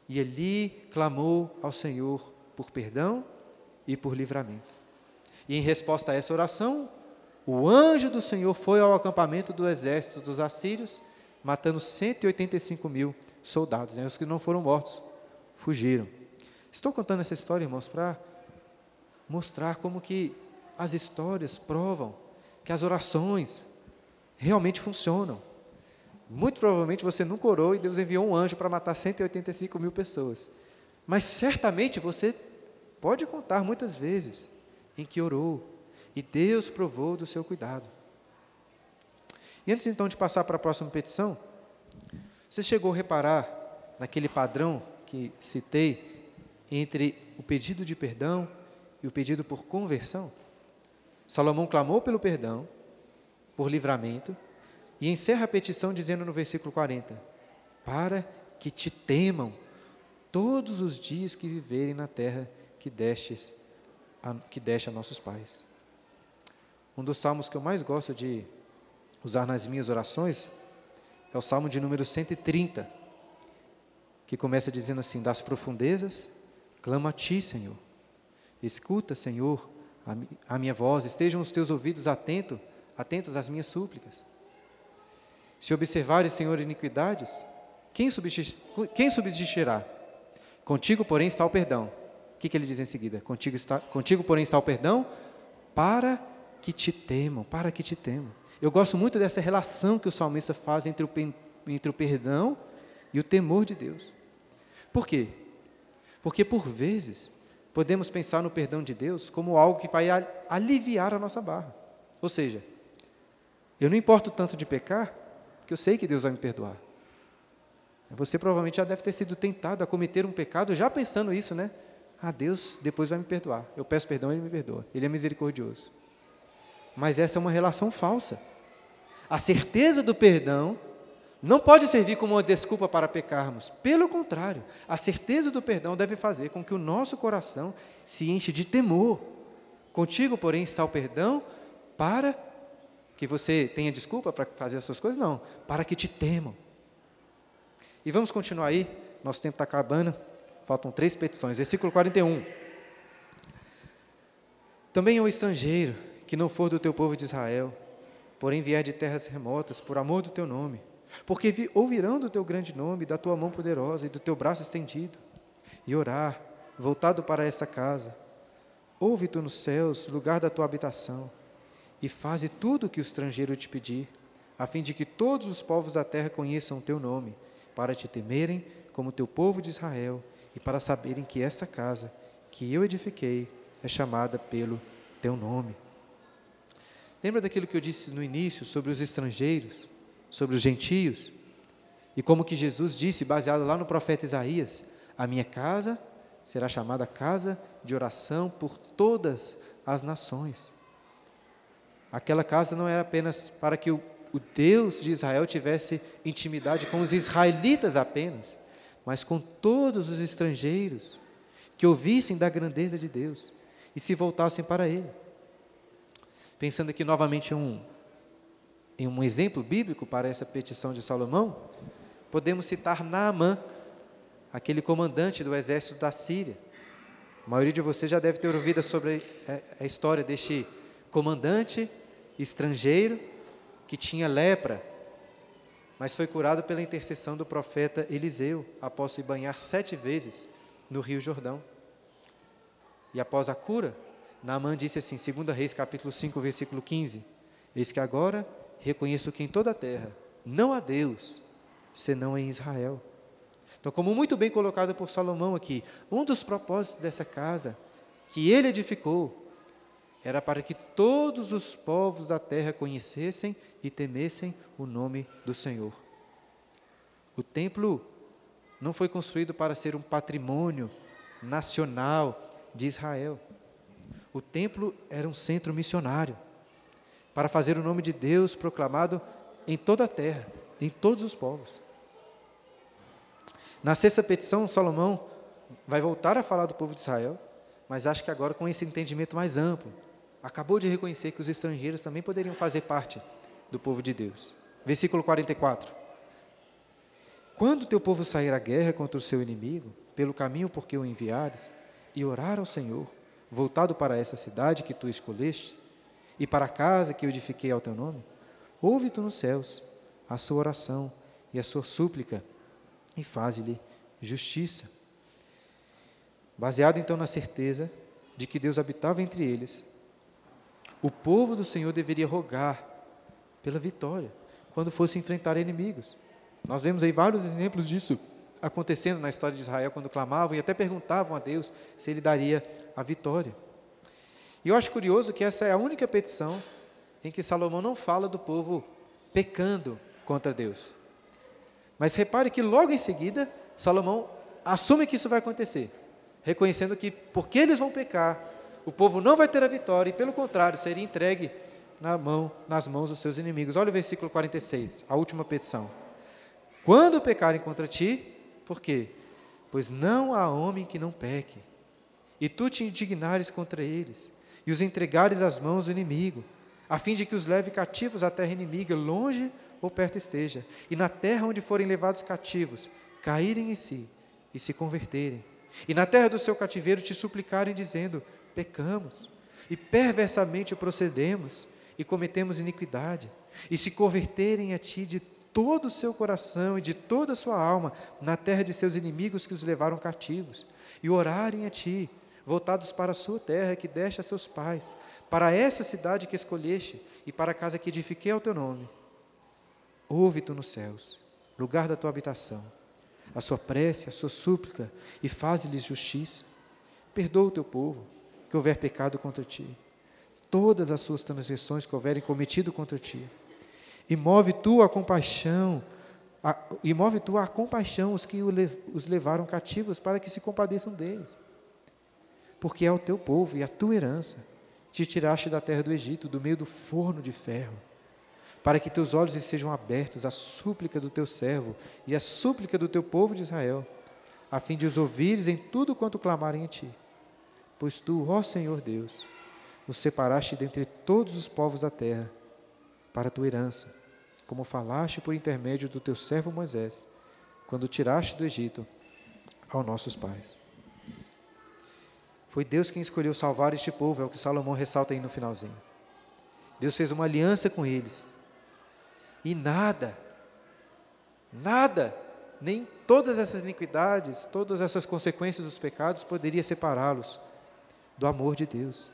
S1: E ali clamou ao Senhor por perdão e por livramento. E em resposta a essa oração, o anjo do Senhor foi ao acampamento do exército dos assírios, matando 185 mil soldados. Né? Os que não foram mortos fugiram. Estou contando essa história, irmãos, para mostrar como que as histórias provam que as orações realmente funcionam. Muito provavelmente você nunca orou e Deus enviou um anjo para matar 185 mil pessoas. Mas certamente você pode contar muitas vezes em que orou, e Deus provou do seu cuidado. E antes então de passar para a próxima petição, você chegou a reparar naquele padrão que citei entre o pedido de perdão e o pedido por conversão? Salomão clamou pelo perdão, por livramento, e encerra a petição dizendo no versículo 40: Para que te temam todos os dias que viverem na terra que destes a, que deste a nossos pais. Um dos salmos que eu mais gosto de usar nas minhas orações é o salmo de número 130, que começa dizendo assim: Das profundezas clama a ti, Senhor. Escuta, Senhor, a, minha voz, estejam os teus ouvidos atentos, atentos às minhas súplicas. Se observares, Senhor, iniquidades, quem, quem subsistirá? Contigo, porém, está o perdão. O que, que ele diz em seguida? Contigo, está, contigo, porém, está o perdão para que te temam, para que te temam. Eu gosto muito dessa relação que o salmista faz entre o, entre o perdão e o temor de Deus. Por quê? Porque, por vezes, podemos pensar no perdão de Deus como algo que vai aliviar a nossa barra. Ou seja, eu não importo tanto de pecar, porque eu sei que Deus vai me perdoar. Você provavelmente já deve ter sido tentado a cometer um pecado já pensando isso, né? Ah, Deus depois vai me perdoar. Eu peço perdão, Ele me perdoa. Ele é misericordioso. Mas essa é uma relação falsa. A certeza do perdão não pode servir como uma desculpa para pecarmos. Pelo contrário, a certeza do perdão deve fazer com que o nosso coração se enche de temor. Contigo, porém, está o perdão para que você tenha desculpa para fazer essas coisas? Não, para que te temam. E vamos continuar aí, nosso tempo está acabando, faltam três petições. Versículo 41. Também ao estrangeiro que não for do teu povo de Israel, porém vier de terras remotas, por amor do teu nome, porque ouvirão do teu grande nome, da tua mão poderosa e do teu braço estendido, e orar, voltado para esta casa, ouve tu nos céus, lugar da tua habitação, e faze tudo o que o estrangeiro te pedir, a fim de que todos os povos da terra conheçam o teu nome, para te temerem como teu povo de Israel, e para saberem que esta casa que eu edifiquei é chamada pelo teu nome. Lembra daquilo que eu disse no início sobre os estrangeiros, sobre os gentios? E como que Jesus disse, baseado lá no profeta Isaías: A minha casa será chamada casa de oração por todas as nações. Aquela casa não era apenas para que o, o Deus de Israel tivesse intimidade com os israelitas apenas, mas com todos os estrangeiros que ouvissem da grandeza de Deus e se voltassem para Ele. Pensando aqui novamente em um, em um exemplo bíblico para essa petição de Salomão, podemos citar Naamã, aquele comandante do exército da Síria. A maioria de vocês já deve ter ouvido sobre a história deste comandante estrangeiro que tinha lepra, mas foi curado pela intercessão do profeta Eliseu, após se banhar sete vezes no Rio Jordão. E após a cura, Naamã disse assim, 2 Reis capítulo 5, versículo 15, Eis que agora reconheço que em toda a terra não há Deus, senão em Israel. Então, como muito bem colocado por Salomão aqui, um dos propósitos dessa casa que ele edificou era para que todos os povos da terra conhecessem e temessem o nome do Senhor. O templo não foi construído para ser um patrimônio nacional de Israel. O templo era um centro missionário para fazer o nome de Deus proclamado em toda a terra, em todos os povos. Na sexta petição, Salomão vai voltar a falar do povo de Israel, mas acho que agora com esse entendimento mais amplo. Acabou de reconhecer que os estrangeiros também poderiam fazer parte do povo de Deus. Versículo 44. Quando teu povo sair à guerra contra o seu inimigo, pelo caminho por que o enviares, e orar ao Senhor, voltado para essa cidade que tu escolheste, e para a casa que eu edifiquei ao teu nome, ouve tu nos céus a sua oração e a sua súplica, e faze-lhe justiça. Baseado então na certeza de que Deus habitava entre eles, o povo do Senhor deveria rogar pela vitória quando fosse enfrentar inimigos. Nós vemos aí vários exemplos disso acontecendo na história de Israel quando clamavam e até perguntavam a Deus se ele daria a vitória. E eu acho curioso que essa é a única petição em que Salomão não fala do povo pecando contra Deus. Mas repare que logo em seguida, Salomão assume que isso vai acontecer, reconhecendo que porque eles vão pecar, o povo não vai ter a vitória e, pelo contrário, seria entregue na mão, nas mãos dos seus inimigos. Olha o versículo 46, a última petição. Quando pecarem contra ti, por quê? Pois não há homem que não peque. E tu te indignares contra eles, e os entregares às mãos do inimigo, a fim de que os leve cativos à terra inimiga, longe ou perto esteja, e na terra onde forem levados cativos, caírem em si e se converterem. E na terra do seu cativeiro te suplicarem, dizendo: pecamos, e perversamente procedemos, e cometemos iniquidade, e se converterem a ti de todo o seu coração e de toda a sua alma na terra de seus inimigos que os levaram cativos, e orarem a ti, voltados para a sua terra que deste a seus pais, para essa cidade que escolheste e para a casa que edifiquei ao teu nome. Ouve tu nos céus, lugar da tua habitação, a sua prece, a sua súplica, e faze-lhes justiça. Perdoa o teu povo, que houver pecado contra ti, todas as suas transgressões que houverem cometido contra ti e move tu a compaixão, a, e move tu a compaixão os que os levaram cativos, para que se compadeçam deles. Porque é o teu povo e a tua herança. Te tiraste da terra do Egito, do meio do forno de ferro, para que teus olhos sejam abertos à súplica do teu servo e à súplica do teu povo de Israel, a fim de os ouvires em tudo quanto clamarem a ti. Pois tu, ó Senhor Deus, nos separaste dentre todos os povos da terra, para a tua herança como falaste por intermédio do teu servo Moisés, quando tiraste do Egito aos nossos pais. Foi Deus quem escolheu salvar este povo, é o que Salomão ressalta aí no finalzinho. Deus fez uma aliança com eles. E nada, nada, nem todas essas iniquidades, todas essas consequências dos pecados poderia separá-los do amor de Deus.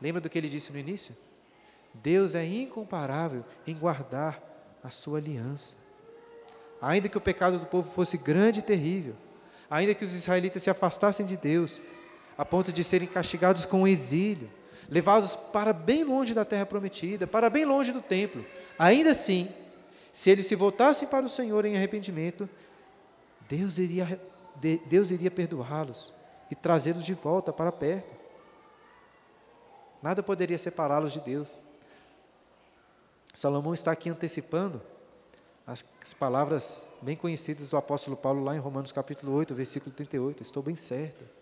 S1: Lembra do que ele disse no início? Deus é incomparável em guardar a sua aliança. Ainda que o pecado do povo fosse grande e terrível, ainda que os israelitas se afastassem de Deus, a ponto de serem castigados com o exílio, levados para bem longe da terra prometida, para bem longe do templo, ainda assim, se eles se voltassem para o Senhor em arrependimento, Deus iria, Deus iria perdoá-los e trazê-los de volta para perto. Nada poderia separá-los de Deus. Salomão está aqui antecipando as, as palavras bem conhecidas do apóstolo Paulo lá em Romanos capítulo 8, versículo 38. Estou bem certo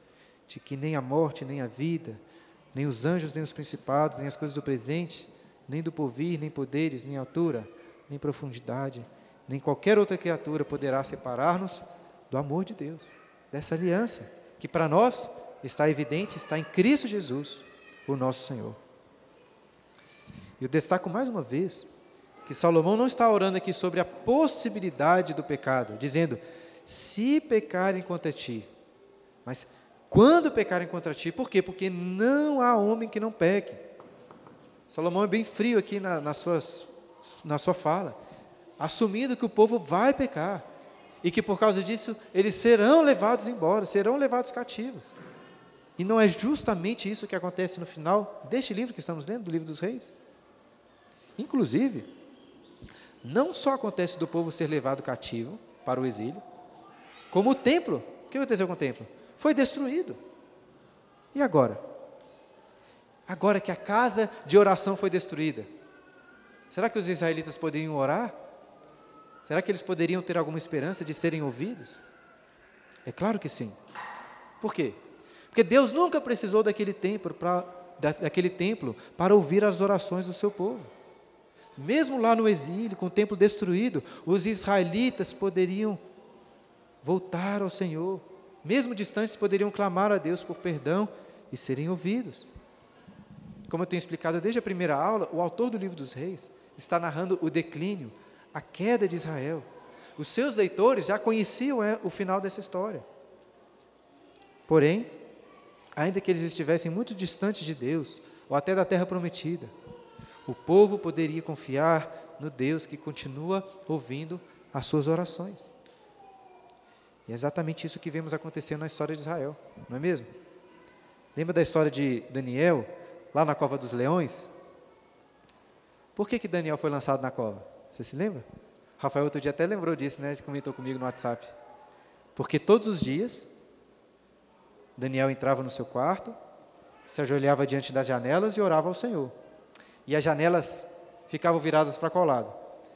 S1: de que nem a morte, nem a vida, nem os anjos, nem os principados, nem as coisas do presente, nem do porvir, nem poderes, nem altura, nem profundidade, nem qualquer outra criatura poderá separar-nos do amor de Deus, dessa aliança, que para nós está evidente, está em Cristo Jesus, o nosso Senhor. Eu destaco mais uma vez que Salomão não está orando aqui sobre a possibilidade do pecado, dizendo, se pecarem contra ti, mas quando pecarem contra ti, por quê? Porque não há homem que não peque. Salomão é bem frio aqui na, nas suas, na sua fala, assumindo que o povo vai pecar e que por causa disso eles serão levados embora, serão levados cativos. E não é justamente isso que acontece no final deste livro que estamos lendo, do livro dos reis? Inclusive, não só acontece do povo ser levado cativo para o exílio, como o templo. O que aconteceu com o templo? Foi destruído. E agora? Agora que a casa de oração foi destruída, será que os israelitas poderiam orar? Será que eles poderiam ter alguma esperança de serem ouvidos? É claro que sim. Por quê? Porque Deus nunca precisou daquele templo para, daquele templo para ouvir as orações do seu povo. Mesmo lá no exílio, com o templo destruído, os israelitas poderiam voltar ao Senhor, mesmo distantes, poderiam clamar a Deus por perdão e serem ouvidos. Como eu tenho explicado desde a primeira aula, o autor do livro dos Reis está narrando o declínio, a queda de Israel. Os seus leitores já conheciam é, o final dessa história. Porém, ainda que eles estivessem muito distantes de Deus, ou até da terra prometida, o povo poderia confiar no Deus que continua ouvindo as suas orações. E é exatamente isso que vemos acontecendo na história de Israel, não é mesmo? Lembra da história de Daniel, lá na cova dos leões? Por que, que Daniel foi lançado na cova? Você se lembra? Rafael outro dia até lembrou disso, né? Comentou comigo no WhatsApp. Porque todos os dias, Daniel entrava no seu quarto, se ajoelhava diante das janelas e orava ao Senhor. E as janelas ficavam viradas para qual lado?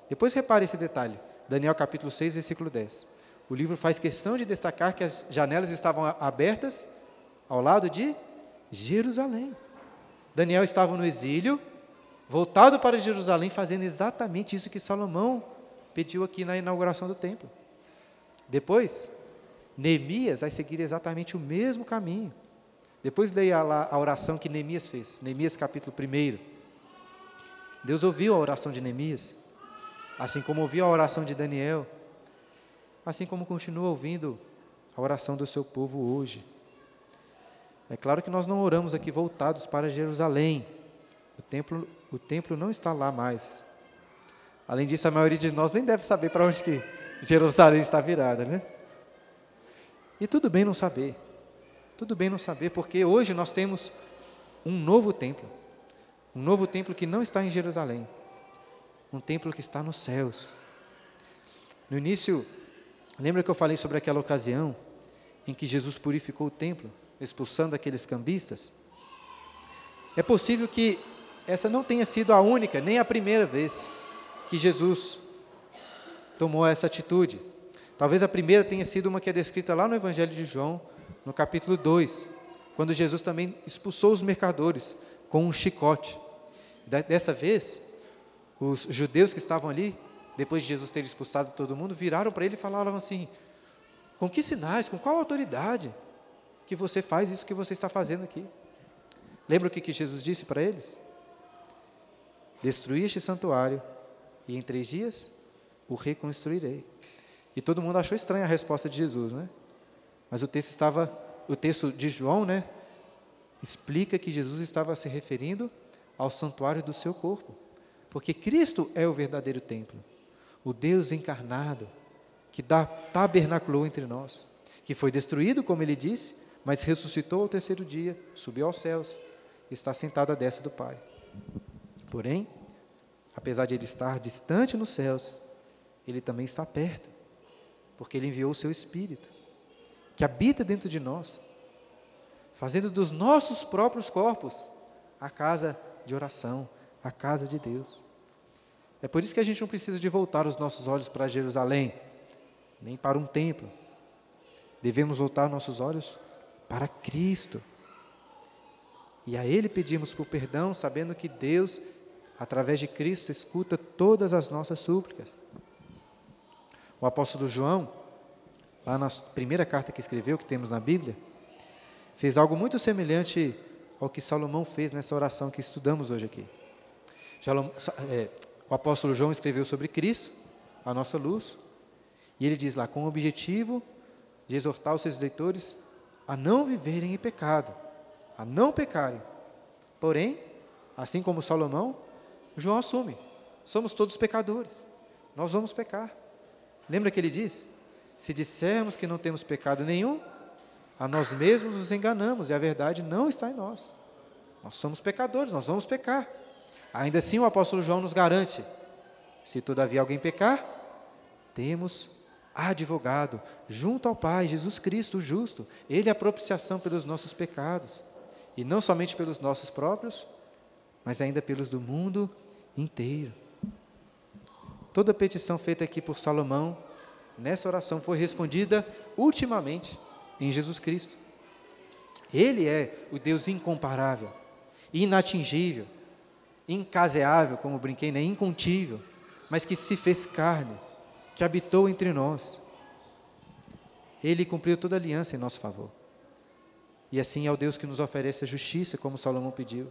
S1: Depois repare esse detalhe. Daniel capítulo 6, versículo 10. O livro faz questão de destacar que as janelas estavam abertas ao lado de Jerusalém. Daniel estava no exílio, voltado para Jerusalém, fazendo exatamente isso que Salomão pediu aqui na inauguração do templo. Depois, Neemias vai seguir exatamente o mesmo caminho. Depois leia lá a oração que Neemias fez, Neemias capítulo 1. Deus ouviu a oração de Neemias, assim como ouviu a oração de Daniel, assim como continua ouvindo a oração do seu povo hoje. É claro que nós não oramos aqui voltados para Jerusalém. O templo, o templo não está lá mais. Além disso, a maioria de nós nem deve saber para onde que Jerusalém está virada, né? E tudo bem não saber. Tudo bem não saber, porque hoje nós temos um novo templo. Um novo templo que não está em Jerusalém. Um templo que está nos céus. No início Lembra que eu falei sobre aquela ocasião em que Jesus purificou o templo, expulsando aqueles cambistas? É possível que essa não tenha sido a única, nem a primeira vez que Jesus tomou essa atitude. Talvez a primeira tenha sido uma que é descrita lá no Evangelho de João, no capítulo 2, quando Jesus também expulsou os mercadores com um chicote. Dessa vez, os judeus que estavam ali depois de Jesus ter expulsado todo mundo, viraram para ele e falaram assim: Com que sinais, com qual autoridade que você faz isso que você está fazendo aqui? Lembra o que, Jesus disse para eles? Destruí este santuário e em três dias o reconstruirei. E todo mundo achou estranha a resposta de Jesus, né? Mas o texto estava, o texto de João, né, explica que Jesus estava se referindo ao santuário do seu corpo, porque Cristo é o verdadeiro templo, o Deus encarnado que tabernaculou entre nós, que foi destruído, como ele disse, mas ressuscitou ao terceiro dia, subiu aos céus, está sentado à destra do Pai. Porém, apesar de ele estar distante nos céus, ele também está perto, porque ele enviou o seu Espírito, que habita dentro de nós, fazendo dos nossos próprios corpos a casa de oração, a casa de Deus. É por isso que a gente não precisa de voltar os nossos olhos para Jerusalém, nem para um templo. Devemos voltar nossos olhos para Cristo. E a Ele pedimos por perdão, sabendo que Deus, através de Cristo, escuta todas as nossas súplicas. O apóstolo João, lá na primeira carta que escreveu, que temos na Bíblia, fez algo muito semelhante ao que Salomão fez nessa oração que estudamos hoje aqui. O apóstolo João escreveu sobre Cristo, a nossa luz, e ele diz lá, com o objetivo de exortar os seus leitores a não viverem em pecado a não pecarem. Porém, assim como Salomão, João assume: somos todos pecadores, nós vamos pecar. Lembra que ele diz? Se dissermos que não temos pecado nenhum, a nós mesmos nos enganamos e a verdade não está em nós. Nós somos pecadores, nós vamos pecar. Ainda assim, o apóstolo João nos garante: se todavia alguém pecar, temos advogado junto ao Pai, Jesus Cristo, o justo. Ele é a propiciação pelos nossos pecados e não somente pelos nossos próprios, mas ainda pelos do mundo inteiro. Toda petição feita aqui por Salomão, nessa oração, foi respondida ultimamente em Jesus Cristo. Ele é o Deus incomparável, inatingível, incaseável, como brinquei, né? incontível, mas que se fez carne, que habitou entre nós. Ele cumpriu toda a aliança em nosso favor. E assim é o Deus que nos oferece a justiça, como Salomão pediu.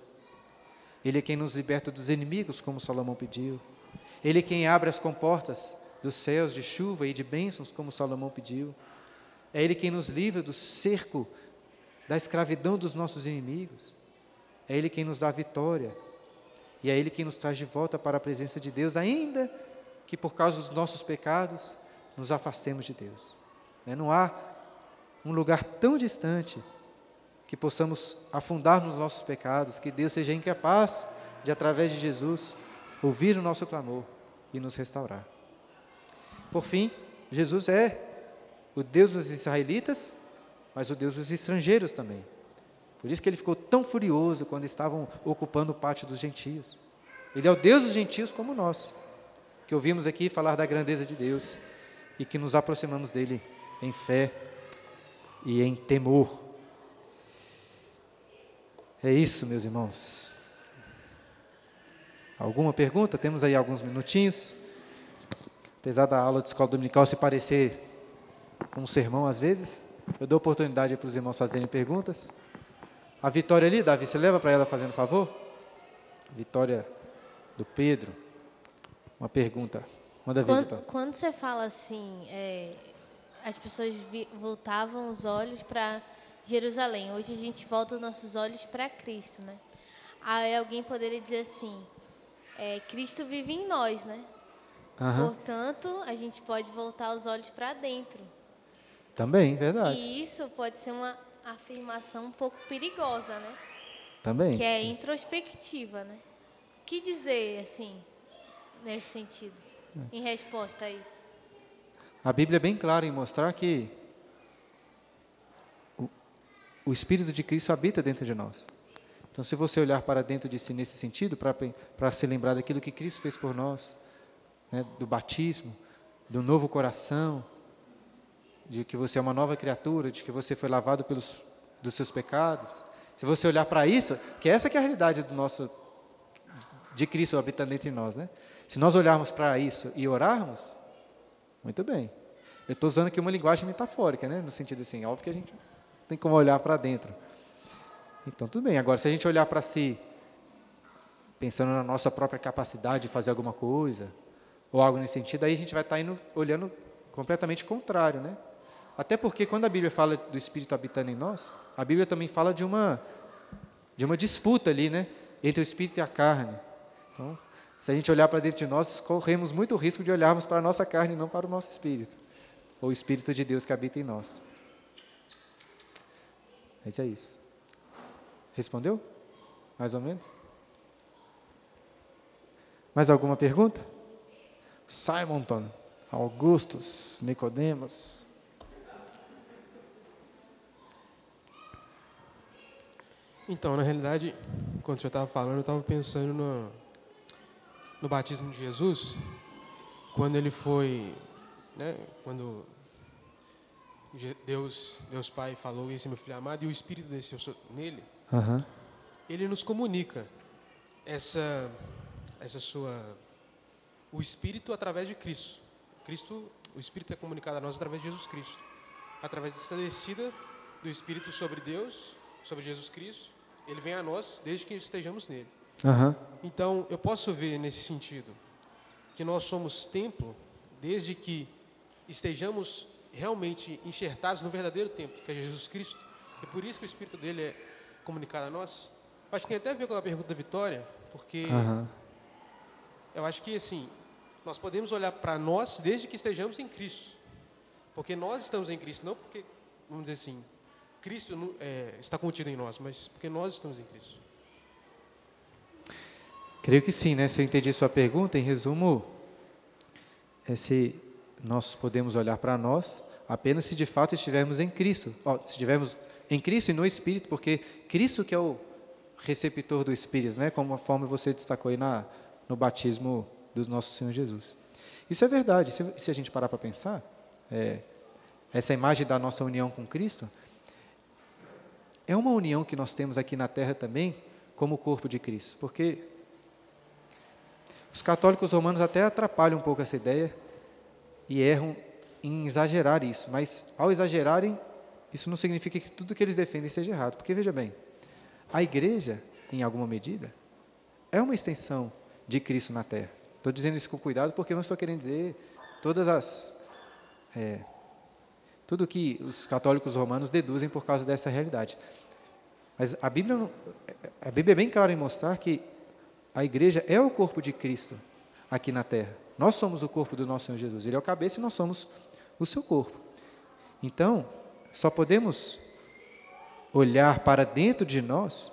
S1: Ele é quem nos liberta dos inimigos, como Salomão pediu. Ele é quem abre as comportas dos céus de chuva e de bênçãos, como Salomão pediu. É Ele quem nos livra do cerco da escravidão dos nossos inimigos. É Ele quem nos dá vitória. E é Ele quem nos traz de volta para a presença de Deus, ainda que por causa dos nossos pecados nos afastemos de Deus. Né? Não há um lugar tão distante que possamos afundar nos nossos pecados, que Deus seja incapaz de, através de Jesus, ouvir o nosso clamor e nos restaurar. Por fim, Jesus é o Deus dos israelitas, mas o Deus dos estrangeiros também. Por isso que ele ficou tão furioso quando estavam ocupando o pátio dos gentios. Ele é o Deus dos gentios como nós, que ouvimos aqui falar da grandeza de Deus e que nos aproximamos dele em fé e em temor. É isso, meus irmãos. Alguma pergunta? Temos aí alguns minutinhos. Apesar da aula de escola dominical se parecer com um sermão às vezes, eu dou oportunidade para os irmãos fazerem perguntas. A Vitória ali, Davi, você leva para ela fazendo favor? Vitória do Pedro. Uma pergunta. Manda ver,
S2: quando, quando você fala assim, é, as pessoas vi, voltavam os olhos para Jerusalém. Hoje a gente volta os nossos olhos para Cristo, né? Aí alguém poderia dizer assim: é, Cristo vive em nós, né? Uhum. Portanto, a gente pode voltar os olhos para dentro.
S1: Também, verdade.
S2: E isso pode ser uma afirmação um pouco perigosa, né?
S1: Também.
S2: Que é introspectiva, né? O que dizer, assim, nesse sentido, em resposta a isso?
S1: A Bíblia é bem clara em mostrar que o Espírito de Cristo habita dentro de nós. Então, se você olhar para dentro de si nesse sentido, para se lembrar daquilo que Cristo fez por nós, né, do batismo, do novo coração, de que você é uma nova criatura, de que você foi lavado pelos dos seus pecados. Se você olhar para isso, que essa que é a realidade do nosso de Cristo habitando entre nós, né? Se nós olharmos para isso e orarmos, muito bem. Eu estou usando aqui uma linguagem metafórica, né? No sentido assim, óbvio que a gente tem como olhar para dentro. Então, tudo bem. Agora, se a gente olhar para si pensando na nossa própria capacidade de fazer alguma coisa, ou algo nesse sentido, aí a gente vai estar indo, olhando completamente contrário, né? Até porque quando a Bíblia fala do Espírito habitando em nós, a Bíblia também fala de uma, de uma disputa ali, né? Entre o Espírito e a carne. Então, se a gente olhar para dentro de nós, corremos muito risco de olharmos para a nossa carne e não para o nosso Espírito. Ou o Espírito de Deus que habita em nós. Mas é isso. Respondeu? Mais ou menos? Mais alguma pergunta? Simonton, Augustus, Nicodemos.
S3: Então, na realidade, quando o senhor estava falando, eu estava pensando no, no batismo de Jesus, quando ele foi, né, quando Deus, Deus Pai falou, esse é meu filho amado, e o Espírito desceu nele,
S1: uhum.
S3: ele nos comunica essa, essa sua, o Espírito através de Cristo. Cristo, o Espírito é comunicado a nós através de Jesus Cristo, através dessa descida do Espírito sobre Deus, sobre Jesus Cristo, ele vem a nós desde que estejamos nele.
S1: Uhum.
S3: Então, eu posso ver nesse sentido que nós somos templo desde que estejamos realmente enxertados no verdadeiro templo, que é Jesus Cristo. E por isso que o Espírito dele é comunicado a nós. Acho que tem até a ver com a pergunta da Vitória, porque
S1: uhum.
S3: eu acho que assim, nós podemos olhar para nós desde que estejamos em Cristo. Porque nós estamos em Cristo, não porque, vamos dizer assim, Cristo é, está contido em nós, mas porque nós estamos em Cristo.
S1: Creio que sim, né? Se eu entendi sua pergunta, em resumo, é se nós podemos olhar para nós apenas se de fato estivermos em Cristo, se estivermos em Cristo e no Espírito, porque Cristo que é o receptor do Espírito, né? Como a forma você destacou aí na, no batismo do nosso Senhor Jesus. Isso é verdade. Se, se a gente parar para pensar, é, essa imagem da nossa união com Cristo é uma união que nós temos aqui na Terra também, como o corpo de Cristo, porque os católicos romanos até atrapalham um pouco essa ideia e erram em exagerar isso, mas ao exagerarem, isso não significa que tudo que eles defendem seja errado, porque veja bem, a igreja, em alguma medida, é uma extensão de Cristo na Terra. Estou dizendo isso com cuidado porque não estou querendo dizer todas as é, tudo que os católicos romanos deduzem por causa dessa realidade. Mas a Bíblia, a Bíblia é bem clara em mostrar que a igreja é o corpo de Cristo aqui na terra. Nós somos o corpo do nosso Senhor Jesus. Ele é o cabeça e nós somos o seu corpo. Então, só podemos olhar para dentro de nós,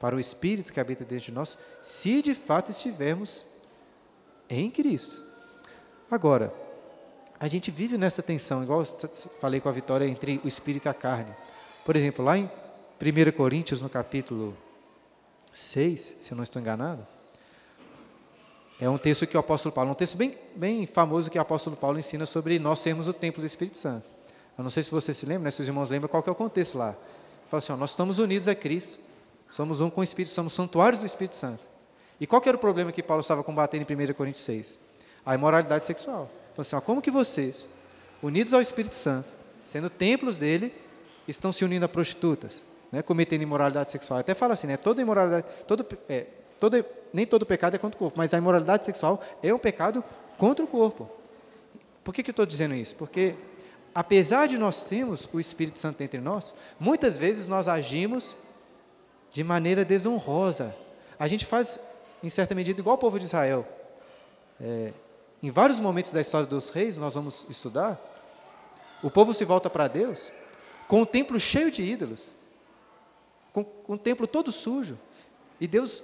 S1: para o Espírito que habita dentro de nós, se de fato estivermos em Cristo. Agora, a gente vive nessa tensão, igual falei com a Vitória, entre o espírito e a carne. Por exemplo, lá em 1 Coríntios, no capítulo 6, se eu não estou enganado, é um texto que o apóstolo Paulo, um texto bem, bem famoso que o apóstolo Paulo ensina sobre nós sermos o templo do Espírito Santo. Eu não sei se você se lembra, né, se os irmãos lembram qual que é o contexto lá. Ele fala assim, ó, nós estamos unidos a Cristo, somos um com o Espírito, somos santuários do Espírito Santo. E qual que era o problema que Paulo estava combatendo em 1 Coríntios 6? A imoralidade sexual. Falou assim, ó, como que vocês, unidos ao Espírito Santo, sendo templos dele, estão se unindo a prostitutas, né, cometendo imoralidade sexual? Até fala assim, né, toda imoralidade, todo, é, todo, nem todo pecado é contra o corpo, mas a imoralidade sexual é um pecado contra o corpo. Por que, que eu estou dizendo isso? Porque, apesar de nós termos o Espírito Santo entre nós, muitas vezes nós agimos de maneira desonrosa. A gente faz, em certa medida, igual o povo de Israel. É, em vários momentos da história dos reis, nós vamos estudar, o povo se volta para Deus com o templo cheio de ídolos, com, com o templo todo sujo, e Deus,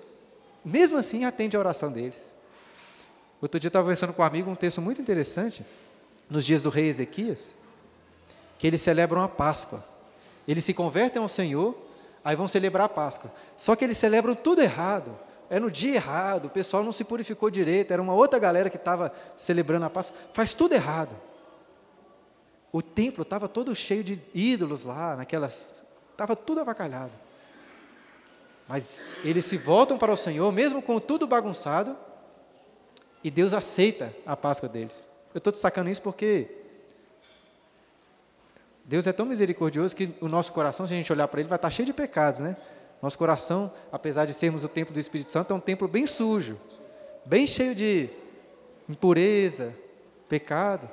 S1: mesmo assim, atende a oração deles. Outro dia eu estava conversando com um amigo um texto muito interessante, nos dias do rei Ezequias, que eles celebram a Páscoa. Eles se convertem ao Senhor, aí vão celebrar a Páscoa. Só que eles celebram tudo errado é no dia errado, o pessoal não se purificou direito, era uma outra galera que estava celebrando a Páscoa, faz tudo errado. O templo estava todo cheio de ídolos lá, naquelas, estava tudo avacalhado. Mas eles se voltam para o Senhor, mesmo com tudo bagunçado, e Deus aceita a Páscoa deles. Eu estou destacando isso porque Deus é tão misericordioso que o nosso coração, se a gente olhar para ele, vai estar cheio de pecados, né? Nosso coração, apesar de sermos o templo do Espírito Santo, é um templo bem sujo, bem cheio de impureza, pecado.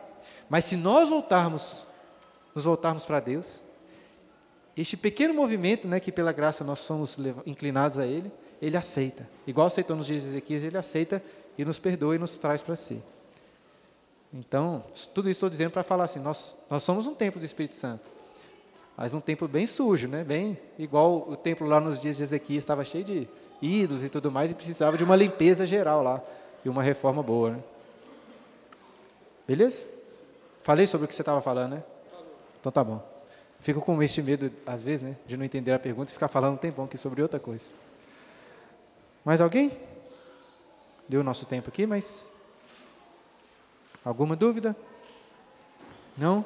S1: Mas se nós voltarmos, nos voltarmos para Deus, este pequeno movimento, né, que pela graça nós somos inclinados a Ele, Ele aceita. Igual aceitou nos dias de Ezequias, Ele aceita e nos perdoa e nos traz para si. Então, tudo isso estou dizendo para falar assim, nós, nós somos um templo do Espírito Santo. Mas um templo bem sujo, né? Bem igual o templo lá nos dias de Ezequias estava cheio de ídolos e tudo mais e precisava de uma limpeza geral lá e uma reforma boa, né? Beleza? Falei sobre o que você estava falando, né? Então tá bom. Fico com este medo, às vezes, né, de não entender a pergunta e ficar falando um tempão aqui sobre outra coisa. Mais alguém? Deu o nosso tempo aqui, mas. Alguma dúvida? Não?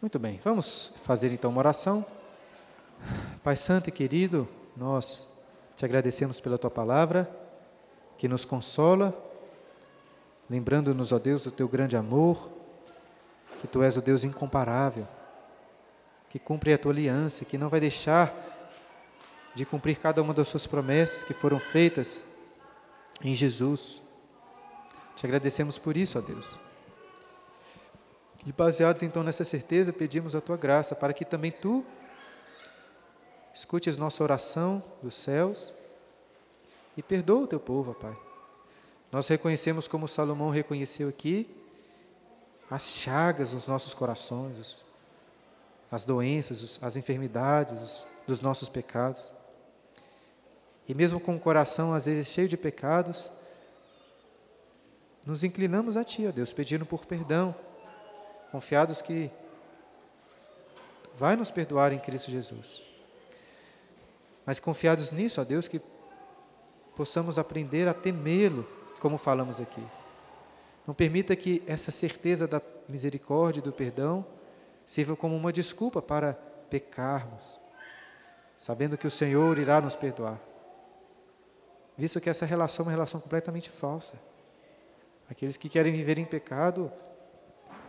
S1: Muito bem, vamos fazer então uma oração. Pai Santo e querido, nós te agradecemos pela tua palavra, que nos consola, lembrando-nos, ó Deus, do teu grande amor, que tu és o Deus incomparável, que cumpre a tua aliança, que não vai deixar de cumprir cada uma das suas promessas que foram feitas em Jesus. Te agradecemos por isso, ó Deus. E baseados então nessa certeza, pedimos a tua graça para que também tu escutes nossa oração dos céus e perdoa o teu povo, Pai. Nós reconhecemos como Salomão reconheceu aqui as chagas nos nossos corações, as doenças, as enfermidades dos nossos pecados. E mesmo com o coração às vezes cheio de pecados, nos inclinamos a Ti, ó Deus, pedindo por perdão, confiados que vai nos perdoar em Cristo Jesus. Mas confiados nisso, ó Deus, que possamos aprender a temê-lo, como falamos aqui. Não permita que essa certeza da misericórdia e do perdão sirva como uma desculpa para pecarmos, sabendo que o Senhor irá nos perdoar. Visto que essa relação é uma relação completamente falsa. Aqueles que querem viver em pecado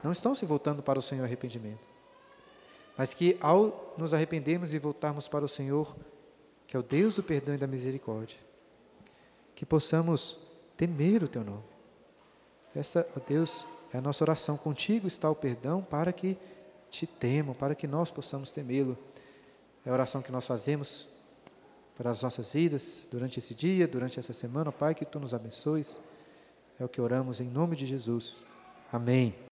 S1: não estão se voltando para o Senhor arrependimento. Mas que ao nos arrependermos e voltarmos para o Senhor, que é o Deus do perdão e da misericórdia, que possamos temer o teu nome essa, ó Deus, é a nossa oração. Contigo está o perdão para que te temam, para que nós possamos temê-lo. É a oração que nós fazemos para as nossas vidas durante esse dia, durante essa semana, Pai, que tu nos abençoes. É o que oramos em nome de Jesus. Amém.